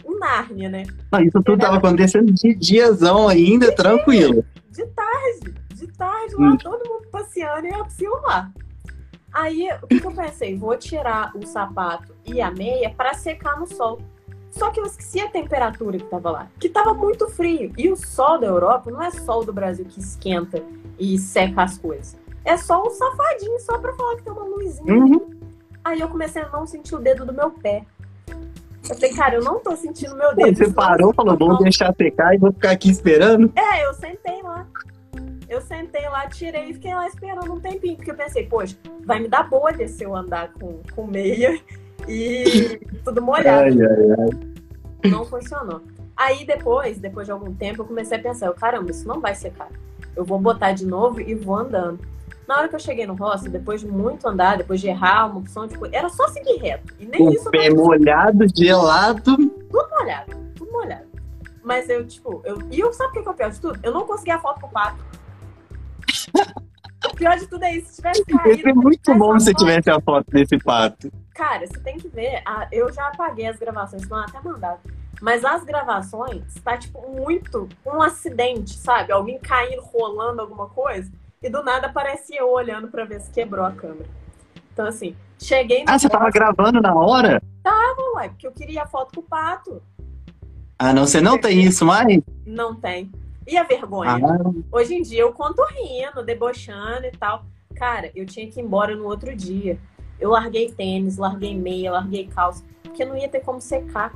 em Nárnia, né? Não, isso tudo tava acontecendo de diazão ainda, de tranquilo. De tarde, de tarde, lá, hum. todo mundo passeando e eu preciso lá. Aí, o que, que eu pensei? Vou tirar o sapato e a meia para secar no sol. Só que eu esqueci a temperatura que estava lá, que estava muito frio. E o sol da Europa não é sol do Brasil que esquenta e seca as coisas. É só um safadinho, só para falar que tem uma luzinha. Uhum. Aí eu comecei a não sentir o dedo do meu pé. Eu falei, cara, eu não tô sentindo meu dedo. Você parou, falou, vamos deixar secar e vou ficar aqui esperando? É, eu sentei lá. Eu sentei lá, tirei e fiquei lá esperando um tempinho, porque eu pensei, poxa, vai me dar bolha se eu andar com, com meia e tudo molhado. Ai, ai, ai. Não funcionou. Aí depois, depois de algum tempo, eu comecei a pensar, eu, caramba, isso não vai secar. Eu vou botar de novo e vou andando. Na hora que eu cheguei no hostel, depois de muito andar, depois de errar uma opção de coisa, era só seguir reto. E nem O isso pé molhado, gelado. tudo molhado, tudo molhado. Mas eu, tipo, eu. E eu sabe o que é o pior de tudo? Eu não consegui a foto com o pato. o pior de tudo é isso. Se tivesse (laughs) Ia caído. ser muito bom se tivesse a foto desse pato. Cara, você tem que ver. a- eu já apaguei as gravações, não até mandado. Mas as gravações tá, tipo, muito um acidente, sabe? Alguém caindo, rolando alguma coisa. E do nada aparecia eu olhando pra ver se quebrou a câmera. Então, assim, cheguei. Ah, você tava gravando na hora? Ué, porque eu queria a foto com o pato. Ah, não, você não tem isso mais? Não tem. E a vergonha? Ah, Hoje em dia eu conto rindo, debochando e tal. Cara, eu tinha que ir embora no outro dia. Eu larguei tênis, larguei meia, larguei calça, porque não ia ter como secar.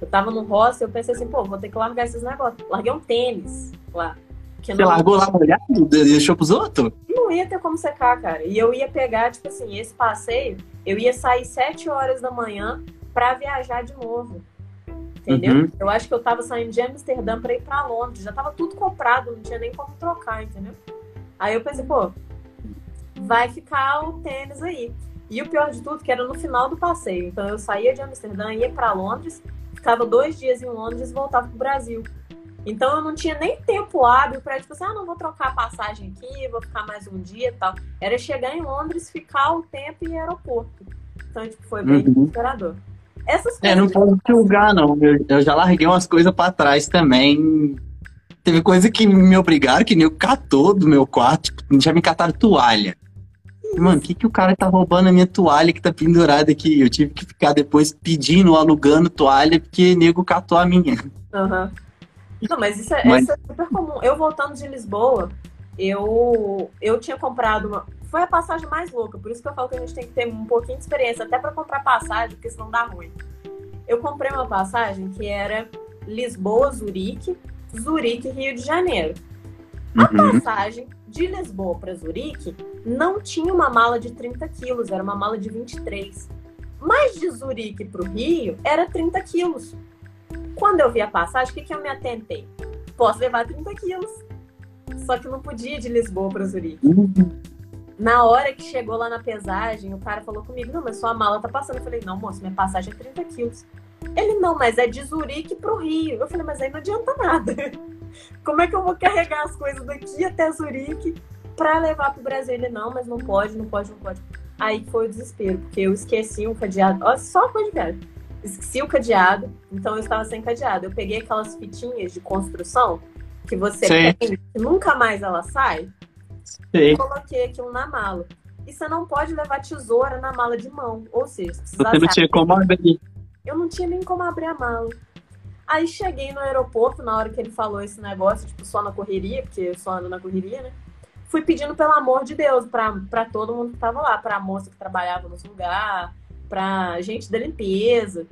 Eu tava no hostel, eu pensei assim, pô, vou ter que largar esses negócios. Larguei um tênis lá. Que você não, largou lá molhado? Deixou pros outros? não ia ter como secar, cara. E eu ia pegar, tipo assim, esse passeio, eu ia sair sete horas da manhã pra viajar de novo. Entendeu? Uhum. Eu acho que eu tava saindo de Amsterdã pra ir pra Londres. Já tava tudo comprado, não tinha nem como trocar, entendeu? Aí eu pensei, pô, vai ficar o tênis aí. E o pior de tudo, que era no final do passeio. Então eu saía de Amsterdã, ia pra Londres, ficava dois dias em Londres e voltava pro Brasil. Então eu não tinha nem tempo hábil pra, tipo assim, ah, não vou trocar a passagem aqui, vou ficar mais um dia e tal. Era chegar em Londres, ficar o tempo em aeroporto. Então, tipo, foi bem Uhum. desesperador. Essas É, coisas. não posso julgar, não. Eu, eu já larguei umas coisas pra trás também. Teve coisa que me obrigaram, que nem catou do meu quarto, tipo, já me cataram toalha. Mano, o que, que o cara tá roubando a minha toalha que tá pendurada aqui? Eu tive que ficar depois pedindo, alugando toalha, porque nego catou a minha. Aham. Não, mas isso é, Mas- isso é super comum. Eu voltando de Lisboa, eu, eu tinha comprado uma. Foi a passagem mais louca, por isso que eu falo que a gente tem que ter um pouquinho de experiência, até pra comprar passagem, porque senão dá ruim. Eu comprei uma passagem que era Lisboa, Zurique, Zurique, Rio de Janeiro. A Uhum. passagem de Lisboa para Zurique não tinha uma mala de 30 quilos, era uma mala de 23. Mas de Zurique para o Rio era 30 quilos. Quando eu vi a passagem, o que, que eu me atentei? Posso levar 30 quilos. Só que não podia de Lisboa para Zurique. Uhum. Na hora que chegou lá na pesagem, o cara falou comigo: Não, mas sua mala tá passando. Eu falei: Não, moço, minha passagem é 30 quilos. Ele: Não, mas é de Zurique pro Rio. Eu falei: Mas aí não adianta nada. (laughs) Como é que eu vou carregar as coisas daqui até Zurique pra levar pro Brasil? Ele: Não, mas não pode, não pode, não pode. Aí foi o desespero, porque eu esqueci um cadeado. Olha só a coisa de viagem. Esqueci o cadeado, então eu estava sem cadeado. Eu peguei aquelas fitinhas de construção que você Sei. tem, que nunca mais ela sai Sei. coloquei aquilo na mala. E você não pode levar tesoura na mala de mão. Ou seja, se Você não tinha como abrir. eu não tinha nem como abrir a mala. Aí cheguei no aeroporto, na hora que ele falou esse negócio, tipo, só na correria, porque eu só ando na correria, né? Fui pedindo pelo amor de Deus pra, pra todo mundo que tava lá, pra moça que trabalhava nos lugares, pra gente da limpeza.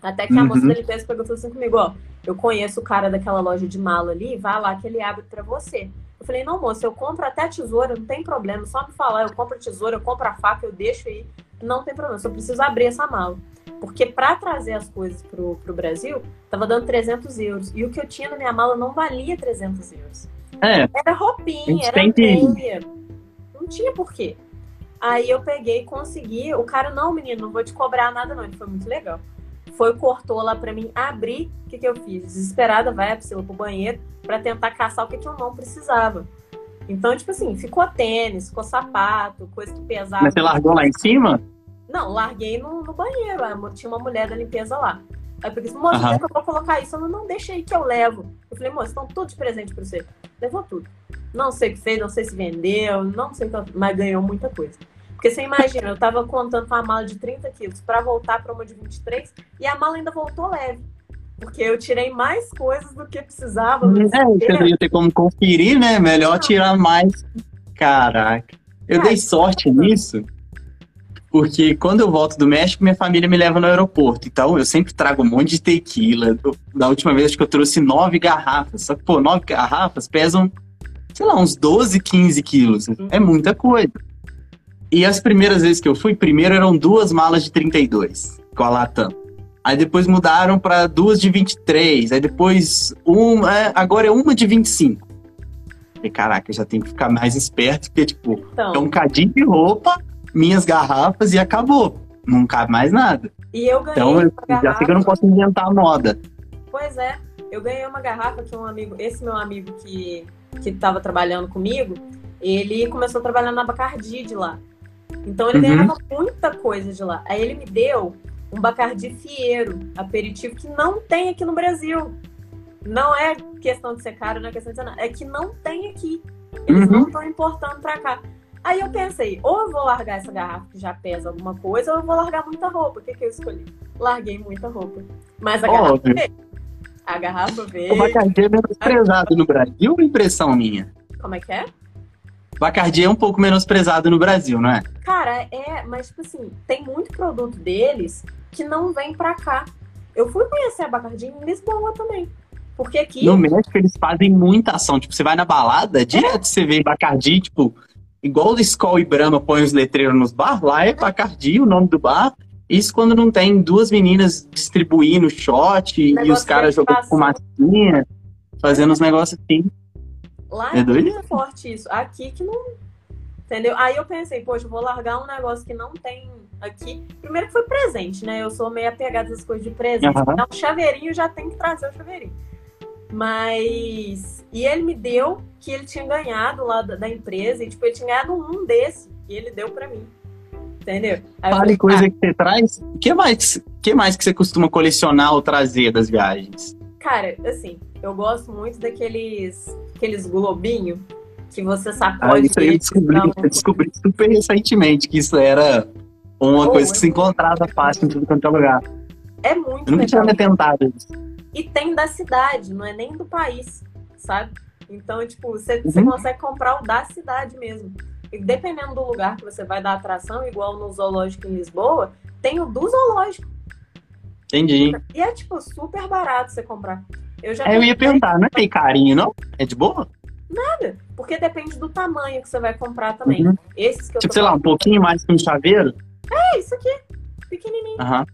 Até que a Uhum. moça da limpeza pegou e falou assim comigo, ó, eu conheço o cara daquela loja de mala ali, vai lá que ele abre pra você. Eu falei, não, moça, eu compro até a tesoura, não tem problema, só me falar, eu compro tesoura, eu compro a faca, eu deixo aí, não tem problema, só preciso abrir essa mala. Porque pra trazer as coisas pro, pro Brasil, tava dando 300 euros. E o que eu tinha na minha mala não valia 300 euros. É, Era roupinha, era que- meia. Não tinha porquê. Aí eu peguei e consegui. O cara, não, menino, não vou te cobrar nada, não. Ele foi muito legal. Foi, cortou lá pra mim, abri. O que, que eu fiz? Desesperada, vai a Priscila pro banheiro pra tentar caçar o que, que eu não precisava. Então, tipo assim, ficou tênis, ficou sapato, coisa que pesava. mas você largou lá em cima? Não, larguei no, no banheiro. Tinha uma mulher da limpeza lá. Aí eu assim, onde é que eu vou colocar isso? Ela, não, deixa aí que eu levo. Eu falei, moça, estão tudo de presente pra você. Levou tudo. Não sei o que fez, não sei se vendeu, não sei o que, ela- mas ganhou muita coisa. Porque você imagina, eu tava contando com a mala de 30 quilos pra voltar pra uma de 23 e a mala ainda voltou leve. Porque eu tirei mais coisas do que precisava. É, você não ia ter como conferir, né? Melhor tirar mais. Caraca. Eu Cara, dei sorte nisso. Porque quando eu volto do México, minha família me leva no aeroporto. Então eu sempre trago um monte de tequila. Da última vez acho que eu trouxe nove garrafas. Só que, pô, nove garrafas pesam, sei lá, uns 12, 15 quilos. Uhum. É muita coisa. E as primeiras vezes que eu fui, primeiro eram duas malas de 32 com a Latam. Aí depois mudaram para duas de 23. Aí depois uma. é, agora é uma de 25. E caraca, eu já tenho que ficar mais esperto, porque, tipo, Então, é um cadinho de roupa, minhas garrafas e acabou. Não cabe mais nada. e eu ganhei Então eu uma já sei que eu não posso inventar a moda. Pois é, eu ganhei uma garrafa que um amigo, esse meu amigo que que estava trabalhando comigo, ele começou a trabalhar na Bacardi de lá. Então ele Uhum. ganhava muita coisa de lá. Aí ele me deu um Bacardi Fiero, aperitivo que não tem aqui no Brasil. Não é questão de ser caro, não é questão de ser nada. É que não tem aqui. Eles Uhum. não estão importando pra cá. Aí eu pensei, ou eu vou largar essa garrafa que já pesa alguma coisa, ou eu vou largar muita roupa. O que, que eu escolhi? Larguei muita roupa. Mas a garrafa Óbvio. veio. A garrafa O veio. Bacardi é menosprezado no Brasil impressão minha? Como é que é? Bacardi é um pouco menosprezado no Brasil, não é? Cara, é, mas tipo assim, tem muito produto deles que não vem pra cá. Eu fui conhecer a Bacardi em Lisboa também. Porque aqui. No México eles fazem muita ação. Tipo, você vai na balada, direto você vê Bacardi, tipo, igual o Skol e Brahma põe os letreiros nos bar, lá é Bacardi, o nome do bar. Isso quando não tem duas meninas distribuindo shot e os caras jogando fumacinha, fazendo uns negócios assim. Lá É é, doido? muito forte isso. Aqui que não. Entendeu? Aí eu pensei, poxa, eu vou largar um negócio que não tem aqui. Primeiro que foi presente, né? Eu sou meio apegada às coisas de presente. Aham. Então, chaveirinho já tem que trazer o chaveirinho. Mas. E ele me deu que ele tinha ganhado lá da, da empresa. E, tipo, ele tinha ganhado um desse. E ele deu pra mim. Entendeu? Aí eu Fale falei, coisa "Ah, que você traz. O que mais, que mais que você costuma colecionar ou trazer das viagens? Cara, assim, eu gosto muito daqueles aqueles globinhos que você Ah, sacode. isso aí eu e descobri, um- eu descobri super recentemente que isso era uma Oh, coisa que é se encontrava fácil em tudo quanto é lugar. É muito Eu nunca tinha legal. me atentado isso. E tem da cidade, não é nem do país, sabe? Então, tipo, você, você Uhum. consegue comprar o da cidade mesmo. E dependendo do lugar que você vai dar atração, igual no zoológico em Lisboa, tem o do zoológico. Entendi. E é, tipo, super barato você comprar. Eu já Aí eu ia perguntar, não é meio carinho, não? É de boa? Porque depende do tamanho que você vai comprar também. Uhum. Esses que eu Tipo, sei lá, um pouquinho mais que um chaveiro? é isso aqui, pequenininho, Aham.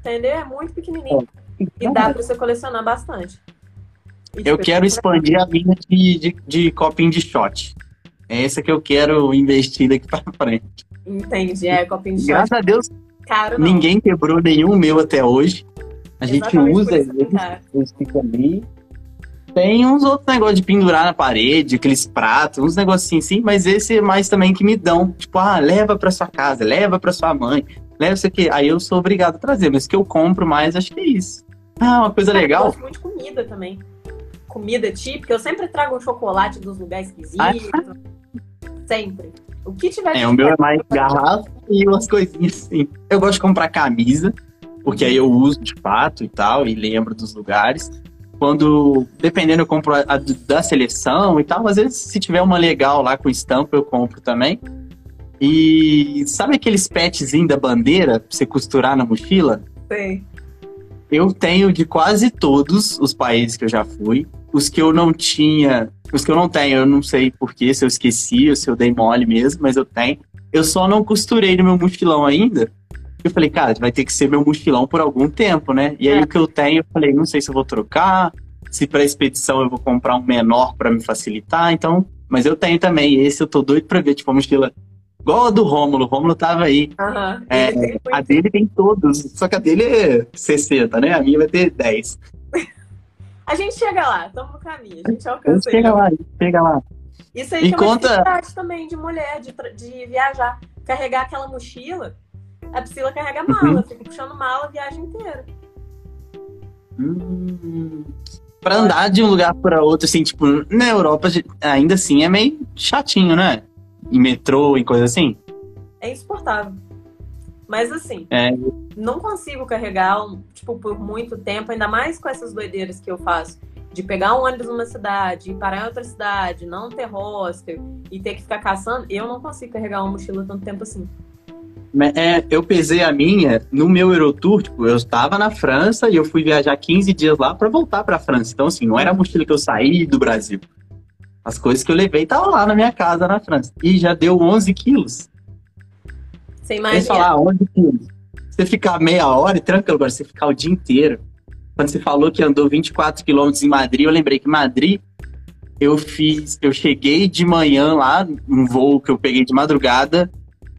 entendeu? É muito pequenininho. E dá pra você colecionar bastante. E, Eu tipo, quero expandir a linha de, de, de copinho de shot. É essa que eu quero investir daqui pra frente. Entendi, é copinho de shot. Graças a Deus, Caro não. ninguém quebrou nenhum meu até hoje. A gente Exatamente usa isso que eles, tá. eles ficam ali. Tem uns outros negócios de pendurar na parede, aqueles pratos, uns negocinhos assim, mas esse é mais também que me dão. Tipo, ah, leva pra sua casa, leva pra sua mãe, leva isso aqui. Aí eu sou obrigado a trazer, mas que eu compro mais, acho que é isso. Ah, uma coisa Cara, Eu legal. gosto muito de comida também. Comida típica, eu sempre trago um chocolate dos lugares esquisitos. Sempre. O que tiver É, o meu é mais garrafa e umas coisinhas assim. Eu gosto de comprar camisa, porque aí eu uso de fato e tal, e lembro dos lugares. Quando, dependendo, eu compro a, a da seleção e tal. Às vezes, se tiver uma legal lá com estampa, eu compro também. E sabe aqueles petzinhos da bandeira pra você costurar na mochila? Sei. Eu tenho de quase todos os países que eu já fui. Os que eu não tinha, os que eu não tenho, eu não sei porquê, se eu esqueci ou se eu dei mole mesmo, mas eu tenho. Eu só não costurei no meu mochilão ainda. Eu falei, cara, vai ter que ser meu mochilão por algum tempo, né? E aí É. o que eu tenho, eu falei, não sei se eu vou trocar, se pra expedição eu vou comprar um menor pra me facilitar, então. Mas eu tenho também. Esse eu tô doido pra ver, tipo, a mochila. Igual a do Rômulo. O Rômulo tava aí. Aham. É, A dele tem todos, só que a dele é 60, né? A minha vai ter 10. (laughs) A gente chega lá, estamos no caminho, a gente alcança. chega lá, chega lá. Isso aí E que é uma conta- dificuldade também de mulher, de, de viajar. Carregar aquela mochila, a Priscila carrega Uhum. mala, fica puxando mala a viagem inteira. Hum, pra andar de um lugar para outro, assim, tipo, na Europa, ainda assim é meio chatinho, né? Em metrô e coisa assim. É insuportável. Mas assim, É. não consigo carregar, tipo, por muito tempo, ainda mais com essas doideiras que eu faço. De pegar um ônibus numa cidade, ir parar em outra cidade, não ter hostel e ter que ficar caçando, eu não consigo carregar uma mochila tanto tempo assim. É, eu pesei a minha no meu Eurotour, tipo, eu estava na França e eu fui viajar 15 dias lá para voltar para França. Então, assim, não era a mochila que eu saí do Brasil. As coisas que eu levei estavam lá na minha casa na França. E já deu 11 quilos. Você imagina? falar 11 quilos. Você ficar meia hora e tranquilo, agora você ficar o dia inteiro. Quando você falou que andou 24 quilômetros em Madrid, eu lembrei que Madrid eu fiz, eu cheguei de manhã lá, um voo que eu peguei de madrugada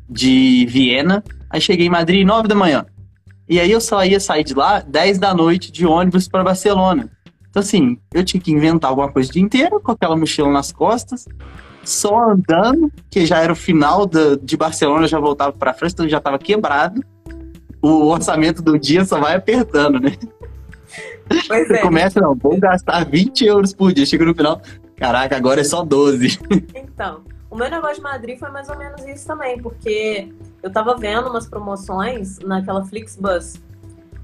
de Viena, aí cheguei em Madrid 9 da manhã. E aí eu só ia sair de lá 10 da noite de ônibus para Barcelona. Então assim, eu tinha que inventar alguma coisa o dia inteiro com aquela mochila nas costas, só andando, que já era o final da, de Barcelona, já voltava para França, então já estava quebrado. O orçamento do dia só vai apertando, né? Pois Você é. começa, não, vou gastar 20 euros por dia. Chega no final, caraca, agora é só 12. Então, o meu negócio de Madrid foi mais ou menos isso também, porque eu tava vendo umas promoções naquela Flixbus.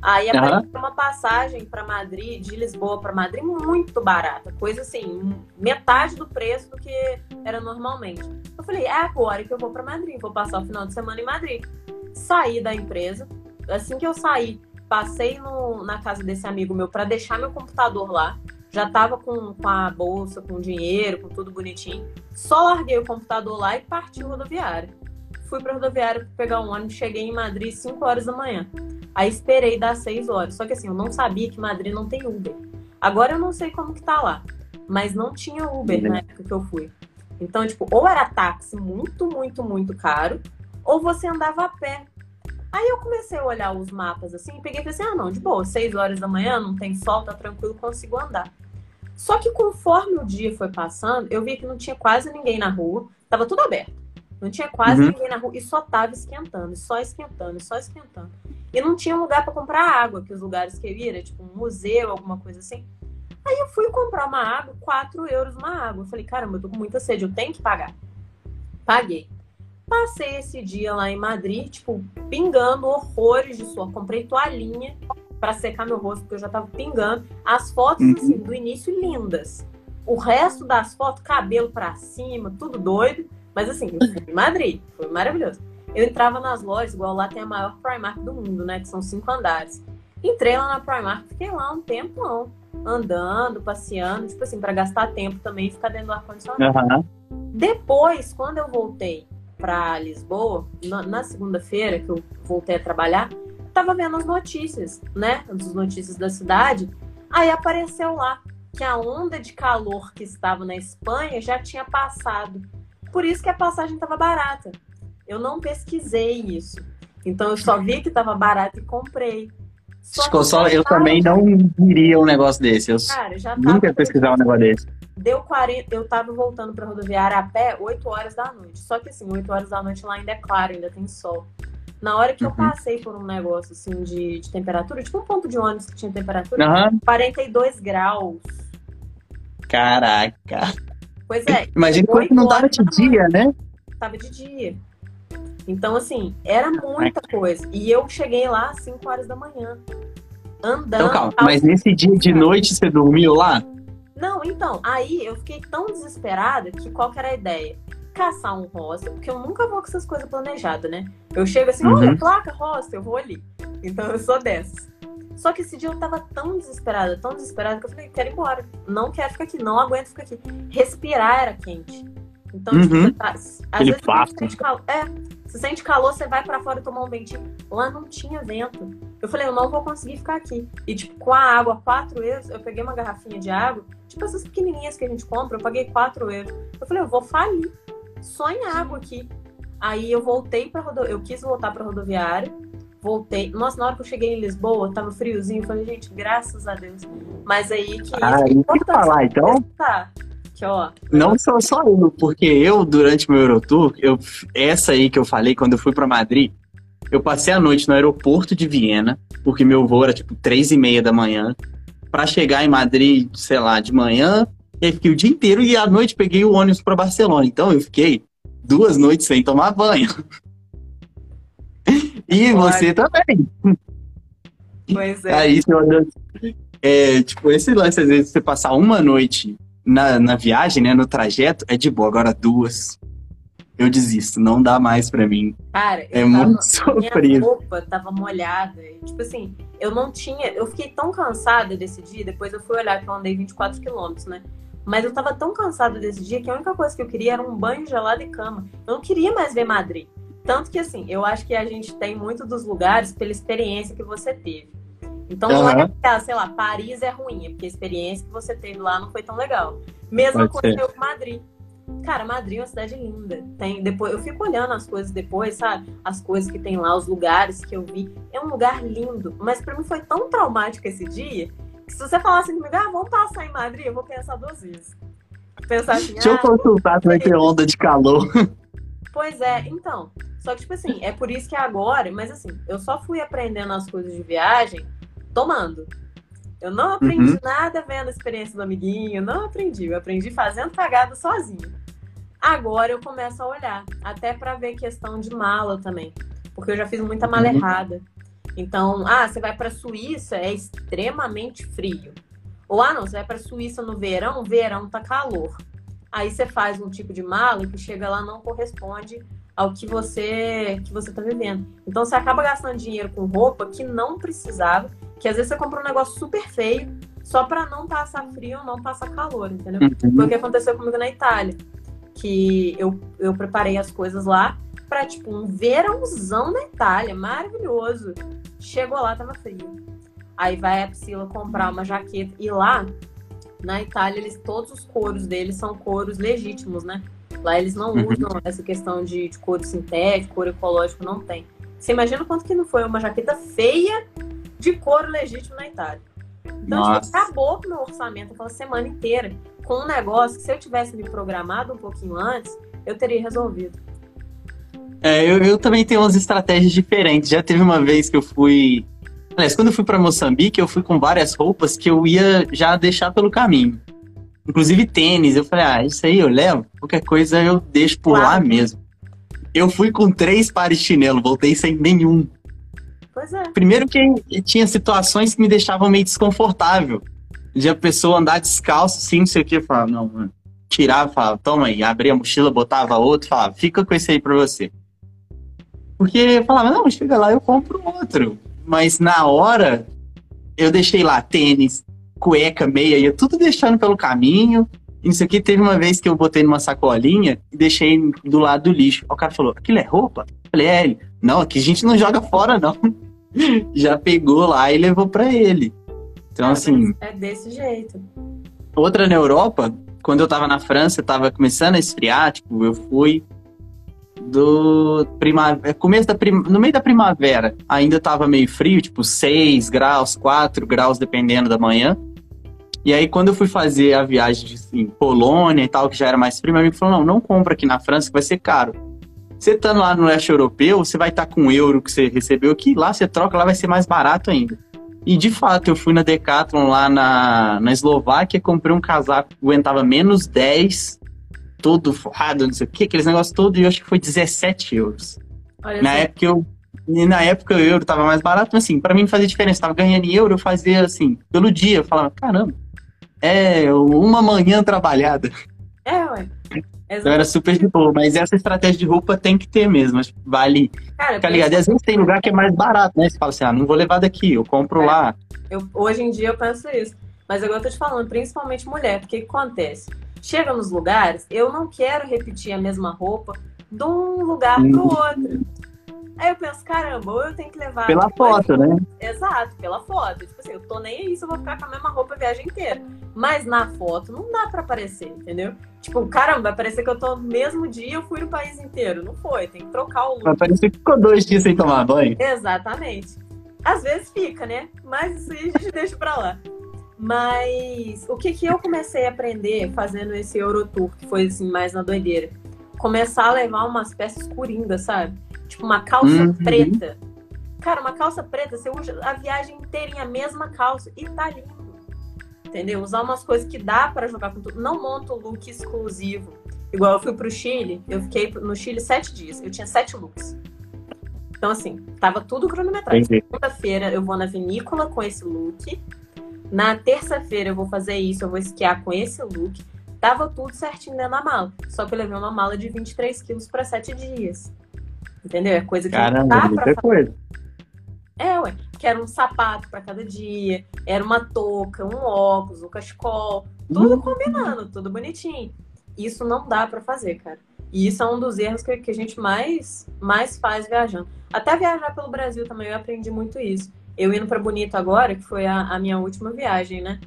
Aí apareceu uma passagem para Madrid, de Lisboa para Madrid, muito barata. Coisa assim, metade do preço do que era normalmente. Eu falei, é agora que eu vou para Madrid, vou passar o final de semana em Madrid. Saí da empresa. Assim que eu saí, passei no- na casa desse amigo meu para deixar meu computador lá. Já tava com, com a bolsa, com dinheiro, com tudo bonitinho. Só larguei o computador lá e parti rodoviária. Fui pra rodoviária pra pegar um ônibus, cheguei em Madrid 5 horas da manhã. Aí esperei dar 6 horas. Só que assim, eu não sabia que Madrid não tem Uber. Agora eu não sei como que tá lá. Mas não tinha Uber na época que eu fui. Então, tipo, ou era táxi muito, muito, muito caro, ou você andava a pé. Aí eu comecei a olhar os mapas assim e peguei e falei assim: ah, não, de boa, 6 horas da manhã, não tem sol, tá tranquilo, consigo andar. Só que conforme o dia foi passando, eu vi que não tinha quase ninguém na rua, tava tudo aberto. Não tinha quase Uhum. ninguém na rua e só tava esquentando, e só esquentando, e só esquentando. E não tinha lugar pra comprar água, que os lugares que eu ia era tipo um museu, alguma coisa assim. Aí eu fui comprar uma água, 4 euros uma água. Eu falei, caramba, eu tô com muita sede, eu tenho que pagar. Paguei. Passei esse dia lá em Madrid, tipo, pingando horrores de suor. Comprei toalhinha pra secar meu rosto, porque eu já tava pingando. As fotos, Uhum. assim, do início lindas. O resto das fotos, cabelo pra cima, tudo doido. Mas assim, eu fui em Madrid, foi maravilhoso. Eu entrava nas lojas, igual lá tem a maior Primark do mundo, né? Que são cinco andares. Entrei lá na Primark, fiquei lá um tempão, andando, passeando, tipo assim, pra gastar tempo também e ficar dentro do ar-condicionado. Aham. Depois, quando eu voltei para Lisboa, na, na segunda-feira que eu voltei a trabalhar, tava vendo as notícias, né? As notícias da cidade. Aí apareceu lá que a onda de calor que estava na Espanha já tinha passado. Por isso que a passagem estava barata. Eu não pesquisei isso. Então eu só vi que estava barato e comprei. Só eu também não diria um negócio desse. Eu Cara, já nunca ia pesquisar um negócio desse. Deu 40, eu tava voltando pra rodoviária a pé 8 horas da noite. Só que assim, 8 horas da noite lá ainda é claro, ainda tem sol. Na hora que eu Uhum. passei por um negócio assim de, de temperatura, tipo um ponto de ônibus que tinha temperatura, Aham. 42 graus. Caraca. Pois é, Imagina Oito não tava de dia, né? tava de dia. Então, assim, era muita coisa. E eu cheguei lá às 5 horas da manhã. Andando. Então calma. Mas nesse dia de noite você dormiu lá? Não, então, aí eu fiquei tão desesperada que qual que era a ideia? Caçar um hostel, porque eu nunca vou com essas coisas planejadas, né? Eu chego assim, Uhum. olha, placa, hostel, eu vou ali. Então eu sou dessas. Só que esse dia eu tava tão desesperada, tão desesperada, que eu falei, quero ir embora. Não quero ficar aqui, não aguento ficar aqui. Respirar era quente. Então, Uhum. tipo, você tá, às Aquele vezes você sente calor. É, você sente calor, você vai pra fora tomar um ventinho. Lá não tinha vento. Eu falei, eu não vou conseguir ficar aqui. E, tipo, com a água, 4 euros, eu peguei uma garrafinha de água, tipo essas pequenininhas que a gente compra, eu paguei 4 euros. Eu falei, eu vou falir. Só em água aqui. Aí eu voltei pra rodoviária, eu quis voltar pra rodoviária, voltei. Nossa, na hora que eu cheguei em Lisboa, tava friozinho, eu falei, gente, graças a Deus. Mas aí que Ah, isso que falar, então? Tá. Que, ó, Não sou só eu, porque eu, durante meu Eurotour, eu, essa aí que eu falei, quando eu fui pra Madrid, eu passei a noite no aeroporto de Viena, porque meu voo era tipo três e meia da manhã, pra chegar em Madrid, sei lá, de manhã, e aí fiquei o dia inteiro e à noite peguei o ônibus pra Barcelona. Então eu fiquei duas noites sem tomar banho. (laughs) E você também. pois é. Aí é, tipo, esse lance, às vezes, você passar uma noite na, na viagem, né, no trajeto, é de boa. Agora duas. eu desisto, não dá mais pra mim. Cara, é eu muito tava, minha sofrido. roupa tava molhada. e, Tipo assim, eu não tinha. Eu fiquei tão cansada desse dia, depois eu fui olhar que eu andei 24 quilômetros, né? Mas eu tava tão cansada desse dia que a única coisa que eu queria era um banho gelado e cama. Eu não queria mais ver Madrid. Tanto que, assim, eu acho que a gente tem muito dos lugares pela experiência que você teve. Então, não é que, ah, sei lá, Paris é ruim, é porque a experiência que você teve lá não foi tão legal. Mesma Pode coisa com Madrid. Cara, Madrid é uma cidade linda. Tem, depois, eu fico olhando as coisas depois, sabe? As coisas que tem lá, os lugares que eu vi. É um lugar lindo. Mas pra mim foi tão traumático esse dia se você falasse comigo, ah, vamos passar em Madrid, eu vou pensar duas vezes. Pensar assim, Deixa eu ah, consultar se vai ter onda de calor. Pois é, então. Só que, tipo assim, é por isso que agora, mas assim, eu só fui aprendendo as coisas de viagem tomando. Eu não aprendi Uhum. nada vendo a experiência do amiguinho, não aprendi. Eu aprendi fazendo cagada sozinho. Agora eu começo a olhar, até pra ver questão de mala também. Porque eu já fiz muita mala Uhum. errada. Então, ah, você vai pra Suíça, é extremamente frio. Ou, ah, não, você vai pra Suíça no verão, verão tá calor. Aí você faz um tipo de mala que chega lá não corresponde ao que você que você tá vivendo. Então você acaba gastando dinheiro com roupa que não precisava, que às vezes você compra um negócio super feio só pra não passar frio, não passar calor, entendeu? Foi o que aconteceu comigo na Itália, que eu, eu preparei as coisas lá pra tipo um verãozão na Itália, maravilhoso. Chegou lá tava frio. Aí vai a Priscila comprar uma jaqueta e lá na Itália eles todos os couros deles são couros legítimos, né? Lá eles não Uhum. usam essa questão de, de couro sintético, couro ecológico, não tem. Você imagina quanto que não foi uma jaqueta feia de couro legítimo na Itália. Então, tipo, acabou com o meu orçamento aquela semana inteira com um negócio que se eu tivesse me programado um pouquinho antes, eu teria resolvido. É, eu, eu também tenho umas estratégias diferentes. Já teve uma vez que eu fui. Aliás, quando eu fui pra Moçambique, eu fui com várias roupas que eu ia já deixar pelo caminho. Inclusive tênis. Eu falei, ah, isso aí eu levo. Qualquer coisa eu deixo por lá Claro. mesmo. Eu fui com três pares de chinelo, voltei sem nenhum. Pois é. Primeiro que tinha situações que me deixavam meio desconfortável. De a pessoa andar descalço, assim, não sei o que, eu falava, não, mano. Tirava, falava, toma aí, abria a mochila, botava outro, falava, fica com esse aí pra você. Porque eu falava, não, chega lá, eu compro outro. Mas na hora, eu deixei lá tênis, cueca, meia, ia tudo deixando pelo caminho. Isso aqui teve uma vez que eu botei numa sacolinha e deixei do lado do lixo. O cara falou, aquilo é roupa? Eu falei, é ele. Não, aqui a gente não joga fora, não. (laughs) Já pegou lá e levou pra ele. Então, assim, É desse jeito. outra na Europa, quando eu tava na França, tava começando a esfriar, tipo, eu fui do primavera, começo da prim... no meio da primavera, ainda tava meio frio, tipo 6 graus, 4 graus dependendo da manhã. E aí quando eu fui fazer a viagem de assim, Polônia e tal, que já era mais frio, meu amigo falou: "Não, não compra aqui na França que vai ser caro". Você estando lá no leste europeu, você vai estar com o euro que você recebeu aqui, lá você troca, lá vai ser mais barato ainda. E de fato, eu fui na Decathlon lá na, na Eslováquia, comprei um casaco que aguentava menos 10, todo forrado, não sei o que, aqueles negócios todos, e eu acho que foi 17 euros. Olha Na época eu. Na época o euro tava mais barato, mas assim, pra mim não fazia diferença. Tava ganhando em euro, eu fazia assim, pelo dia. Eu falava, caramba, é uma manhã trabalhada. É, ué. Então era super de boa, mas essa estratégia de roupa tem que ter mesmo. acho que Vale Cara, ficar ligado. E às vezes tem lugar que é mais barato, né? Você fala assim, ah, não vou levar daqui, eu compro É. lá. Eu, hoje em dia eu penso isso. Mas agora eu tô te falando, principalmente mulher, porque o que acontece? Chega nos lugares, eu não quero repetir a mesma roupa de um lugar pro outro. Aí eu penso, caramba, ou eu tenho que levar. Pela foto, né? Exato, pela foto. Tipo assim, eu tô nem aí se eu vou ficar com a mesma roupa a viagem inteira. Mas na foto não dá pra aparecer, entendeu? Tipo, caramba, vai parecer que eu tô no mesmo dia eu fui no país inteiro. Não foi, tem que trocar o look. Vai parecer que ficou dois dias sem tomar banho. Exatamente. Às vezes fica, né? Mas isso aí a gente (laughs) deixa pra lá. Mas o que que eu comecei a aprender fazendo esse Eurotour, que foi assim, mais na doideira? Começar a levar umas peças coringas, sabe? Tipo uma calça Uhum. preta. Cara, uma calça preta, você usa a viagem inteirinha a mesma calça e tá lindo. Entendeu? Usar umas coisas que dá pra jogar com tudo. Não monta o look exclusivo. Igual eu fui pro Chile, eu fiquei no Chile sete dias. Eu tinha sete looks. Então, assim, tava tudo cronometrado. Segunda-feira eu vou na vinícola com esse look. Na terça-feira eu vou fazer isso, eu vou esquiar com esse look. Tava tudo certinho dentro da mala. Só que eu levei uma mala de 23 quilos para 7 dias. Entendeu? É coisa que Caramba, não dá pra fazer. coisa. É, ué. Que era um sapato para cada dia, era uma touca, um óculos, um cachecol, tudo Hum. combinando, tudo bonitinho. Isso não dá pra fazer, cara. E isso é um dos erros que, que a gente mais, mais faz viajando. Até viajar pelo Brasil também eu aprendi muito isso. Eu indo pra Bonito agora, que foi a, a minha última viagem, né?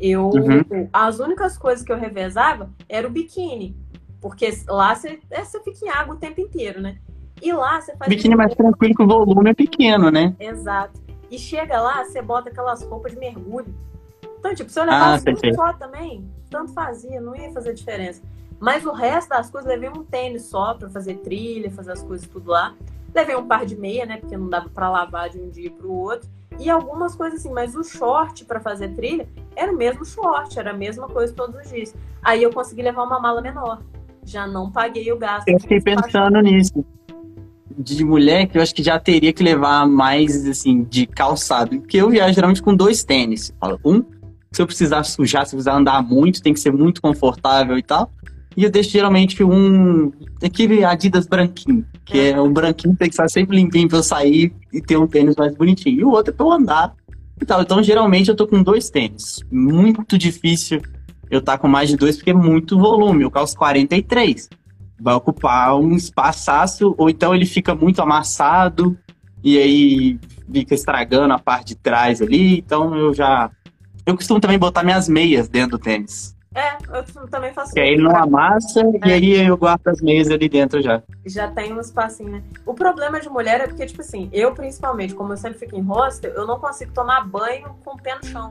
Eu, Uhum. as únicas coisas que eu revezava era o biquíni. Porque lá você, é, você fica em água o tempo inteiro, né? E lá você faz. Biquíni mais tranquilo que o volume é pequeno, né? Exato. E chega lá, você bota aquelas roupas de mergulho. Então, tipo, se eu Ah, levasse sei. um só também, tanto fazia, não ia fazer diferença. Mas o resto das coisas, levei um tênis só pra fazer trilha, fazer as coisas tudo lá. Levei um par de meia, né? Porque não dava pra lavar de um dia pro outro. E algumas coisas assim, mas o short pra fazer trilha era o mesmo short, era a mesma coisa todos os dias. Aí eu consegui levar uma mala menor. Já não paguei o gasto. Eu fiquei pensando nisso. De mulher, que eu acho que já teria que levar mais, assim, de calçado. Porque eu viajo geralmente com dois tênis. Fala, Um, se eu precisar sujar, se eu precisar andar muito, tem que ser muito confortável e tal. E eu deixo geralmente um. Aquele Adidas branquinho. Que é um branquinho tem que estar sempre limpinho pra eu sair e ter um tênis mais bonitinho. E o outro é pra eu andar e tal. Então, geralmente, eu tô com dois tênis. Muito difícil eu estar com mais de dois, porque é muito volume. Eu calço 43 vai ocupar um espaçaço, ou então ele fica muito amassado e aí fica estragando a parte de trás ali. Então eu já. Eu costumo também botar minhas meias dentro do tênis. É, eu também faço Que aí ele não amassa e É. aí eu guardo as meias ali dentro já. já tem um espacinho, né? O problema de mulher é porque, tipo assim, eu principalmente, como eu sempre fico em hostel, eu não consigo tomar banho com o pé no chão.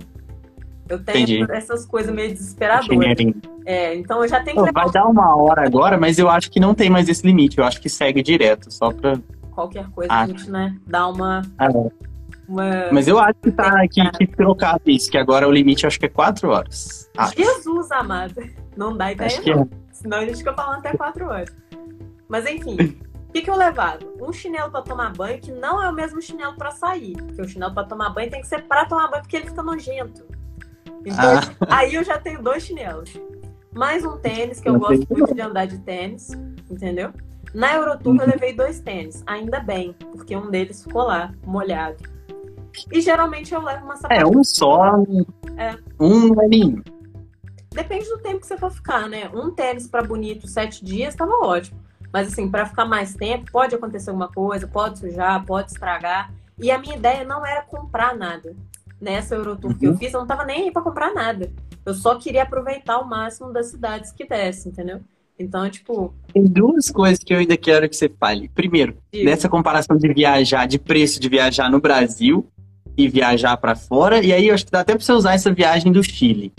Eu tenho Entendi. essas coisas meio desesperadoras. É, então eu já tenho que Pô, Vai dar uma hora agora, mas eu acho que não tem mais esse limite. Eu acho que segue direto, só pra. qualquer coisa, Ah. a gente, né, dá uma. Ah, uma... Mas eu acho que tá que, que trocado isso, que agora o limite eu acho que é quatro horas. Ah, Jesus amado. Não dá ideia, não. é. Senão a gente fica falando até quatro horas. Mas enfim, o que, que eu levava? Um chinelo pra tomar banho, que não é o mesmo chinelo pra sair. Porque o chinelo pra tomar banho tem que ser pra tomar banho, porque ele fica nojento. Então, Ah, aí eu já tenho dois chinelos. Mais um tênis, que eu Não gosto muito de andar de tênis, entendeu? Na Eurotour eu levei dois tênis, ainda bem, porque um deles ficou lá, molhado. E geralmente eu levo uma é, sapatilha. um só. um- É. Um é nenhum. Depende do tempo que você for ficar, né? Um tênis pra bonito sete dias tava ótimo. Mas assim, pra ficar mais tempo, pode acontecer alguma coisa, pode sujar, pode estragar. E a minha ideia não era comprar nada. Nessa Eurotour que eu Uhum. fiz, eu não tava nem aí pra comprar nada. Eu só queria aproveitar o máximo das cidades que desse, entendeu? Então, tipo, Tem duas coisas que eu ainda quero que você fale. Primeiro, digo, nessa comparação de viajar, de preço de viajar no Brasil e viajar pra fora. E aí eu acho que dá até pra você usar essa viagem do Chile.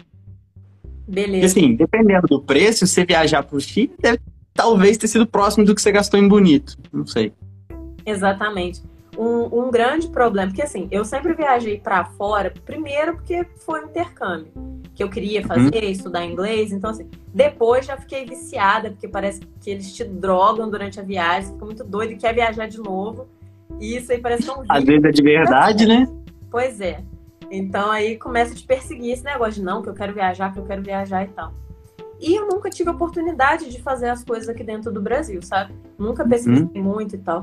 Porque beleza. assim, dependendo do preço, você viajar pro Chile deve talvez ter sido próximo do que você gastou em bonito. Não sei. Exatamente. Um, um grande problema, porque assim, eu sempre viajei pra fora, primeiro porque foi um intercâmbio, que eu queria fazer, estudar inglês, então assim, depois já fiquei viciada, porque parece que eles te drogam durante a viagem, você fica muito doido e quer viajar de novo, e isso aí parece um Às vezes é de verdade, né? Pois é. Então aí começa a te perseguir esse negócio de não, que eu quero viajar, que eu quero viajar e tal. E eu nunca tive oportunidade de fazer as coisas aqui dentro do Brasil, sabe? Nunca pesquisei muito e tal.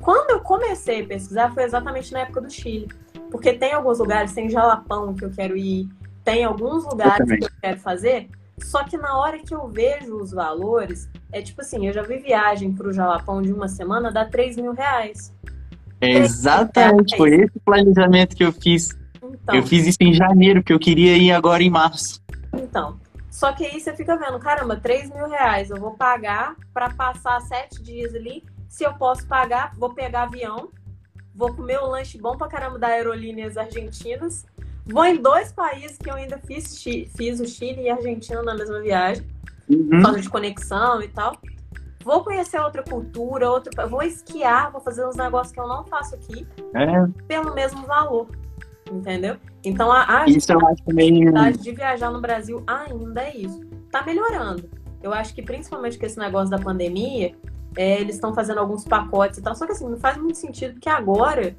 Quando eu comecei a pesquisar foi exatamente na época do Chile. Porque tem alguns lugares, tem Jalapão que eu quero ir, tem alguns lugares que eu quero fazer, só que na hora que eu vejo os valores, é tipo assim, eu já vi viagem pro Jalapão de uma semana, dá 3 mil reais. É exatamente. Foi esse planejamento que eu fiz. Então, Eu fiz isso em janeiro, que eu queria ir agora em março. Então, só que aí você fica vendo, caramba, 3 mil reais eu vou pagar pra passar sete dias ali. Se eu posso pagar, vou pegar avião, vou comer o lanche bom pra caramba da Aerolíneas Argentinas. Vou em dois países que eu ainda fiz, fiz o Chile e a Argentina na mesma viagem, Uhum. de conexão e tal. Vou conhecer outra cultura, outro, vou esquiar, vou fazer uns negócios que eu não faço aqui, É, pelo mesmo valor. Entendeu? Então a, a isso meio. de viajar no Brasil ainda é isso. Tá melhorando. Eu acho que principalmente com esse negócio da pandemia, é, eles estão fazendo alguns pacotes e tal. Só que assim, não faz muito sentido, porque agora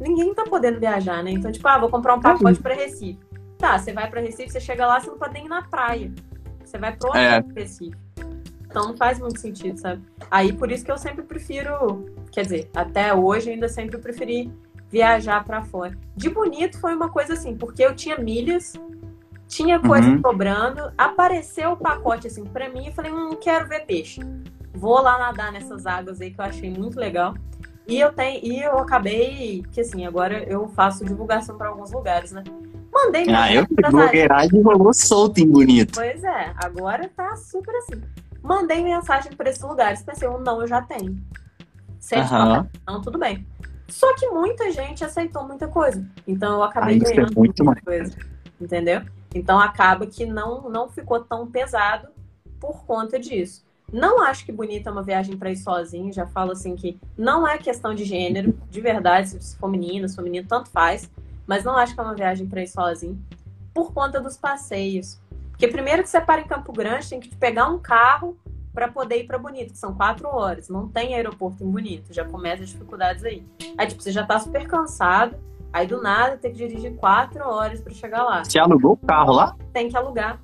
ninguém tá podendo viajar, né? Então, tipo, ah, vou comprar um pacote pra Recife. Tá, você vai pra Recife, você chega lá, você não pode nem ir na praia. Você vai pro É. específico. Então não faz muito sentido, sabe? Aí por isso que eu sempre prefiro, quer dizer, até hoje ainda sempre preferi viajar pra fora. De bonito foi uma coisa assim, porque eu tinha milhas, tinha coisa Uhum. sobrando, apareceu o pacote assim pra mim e falei, hum, quero ver peixe. Vou lá nadar nessas águas aí que eu achei muito legal. E eu tenho, e eu acabei, que assim, agora eu faço divulgação pra alguns lugares, né? Mandei Ah, mensagem eu blogueiragem rolou solto em bonito. Pois é, agora tá super assim. Mandei mensagem para esses lugares. Pensei, um não eu já tenho. Se eles Aham. falaram não, tudo bem. Só que muita gente aceitou muita coisa. Então eu acabei Ah, isso é ganhando muito muita coisa. Entendeu? Então acaba que não, não ficou tão pesado por conta disso. Não acho que bonita é uma viagem para ir sozinho. Já falo assim que não é questão de gênero, de verdade, se for menina, se for menino, tanto faz. Mas não acho que é uma viagem para ir sozinho. Por conta dos passeios. Porque primeiro que você para em Campo Grande, tem que pegar um carro para poder ir para Bonito, que são quatro horas. Não tem aeroporto em Bonito, já começa as dificuldades aí. Aí, tipo, você já tá super cansado, aí do nada tem que dirigir quatro horas para chegar lá. Você alugou o carro lá? Tem que alugar.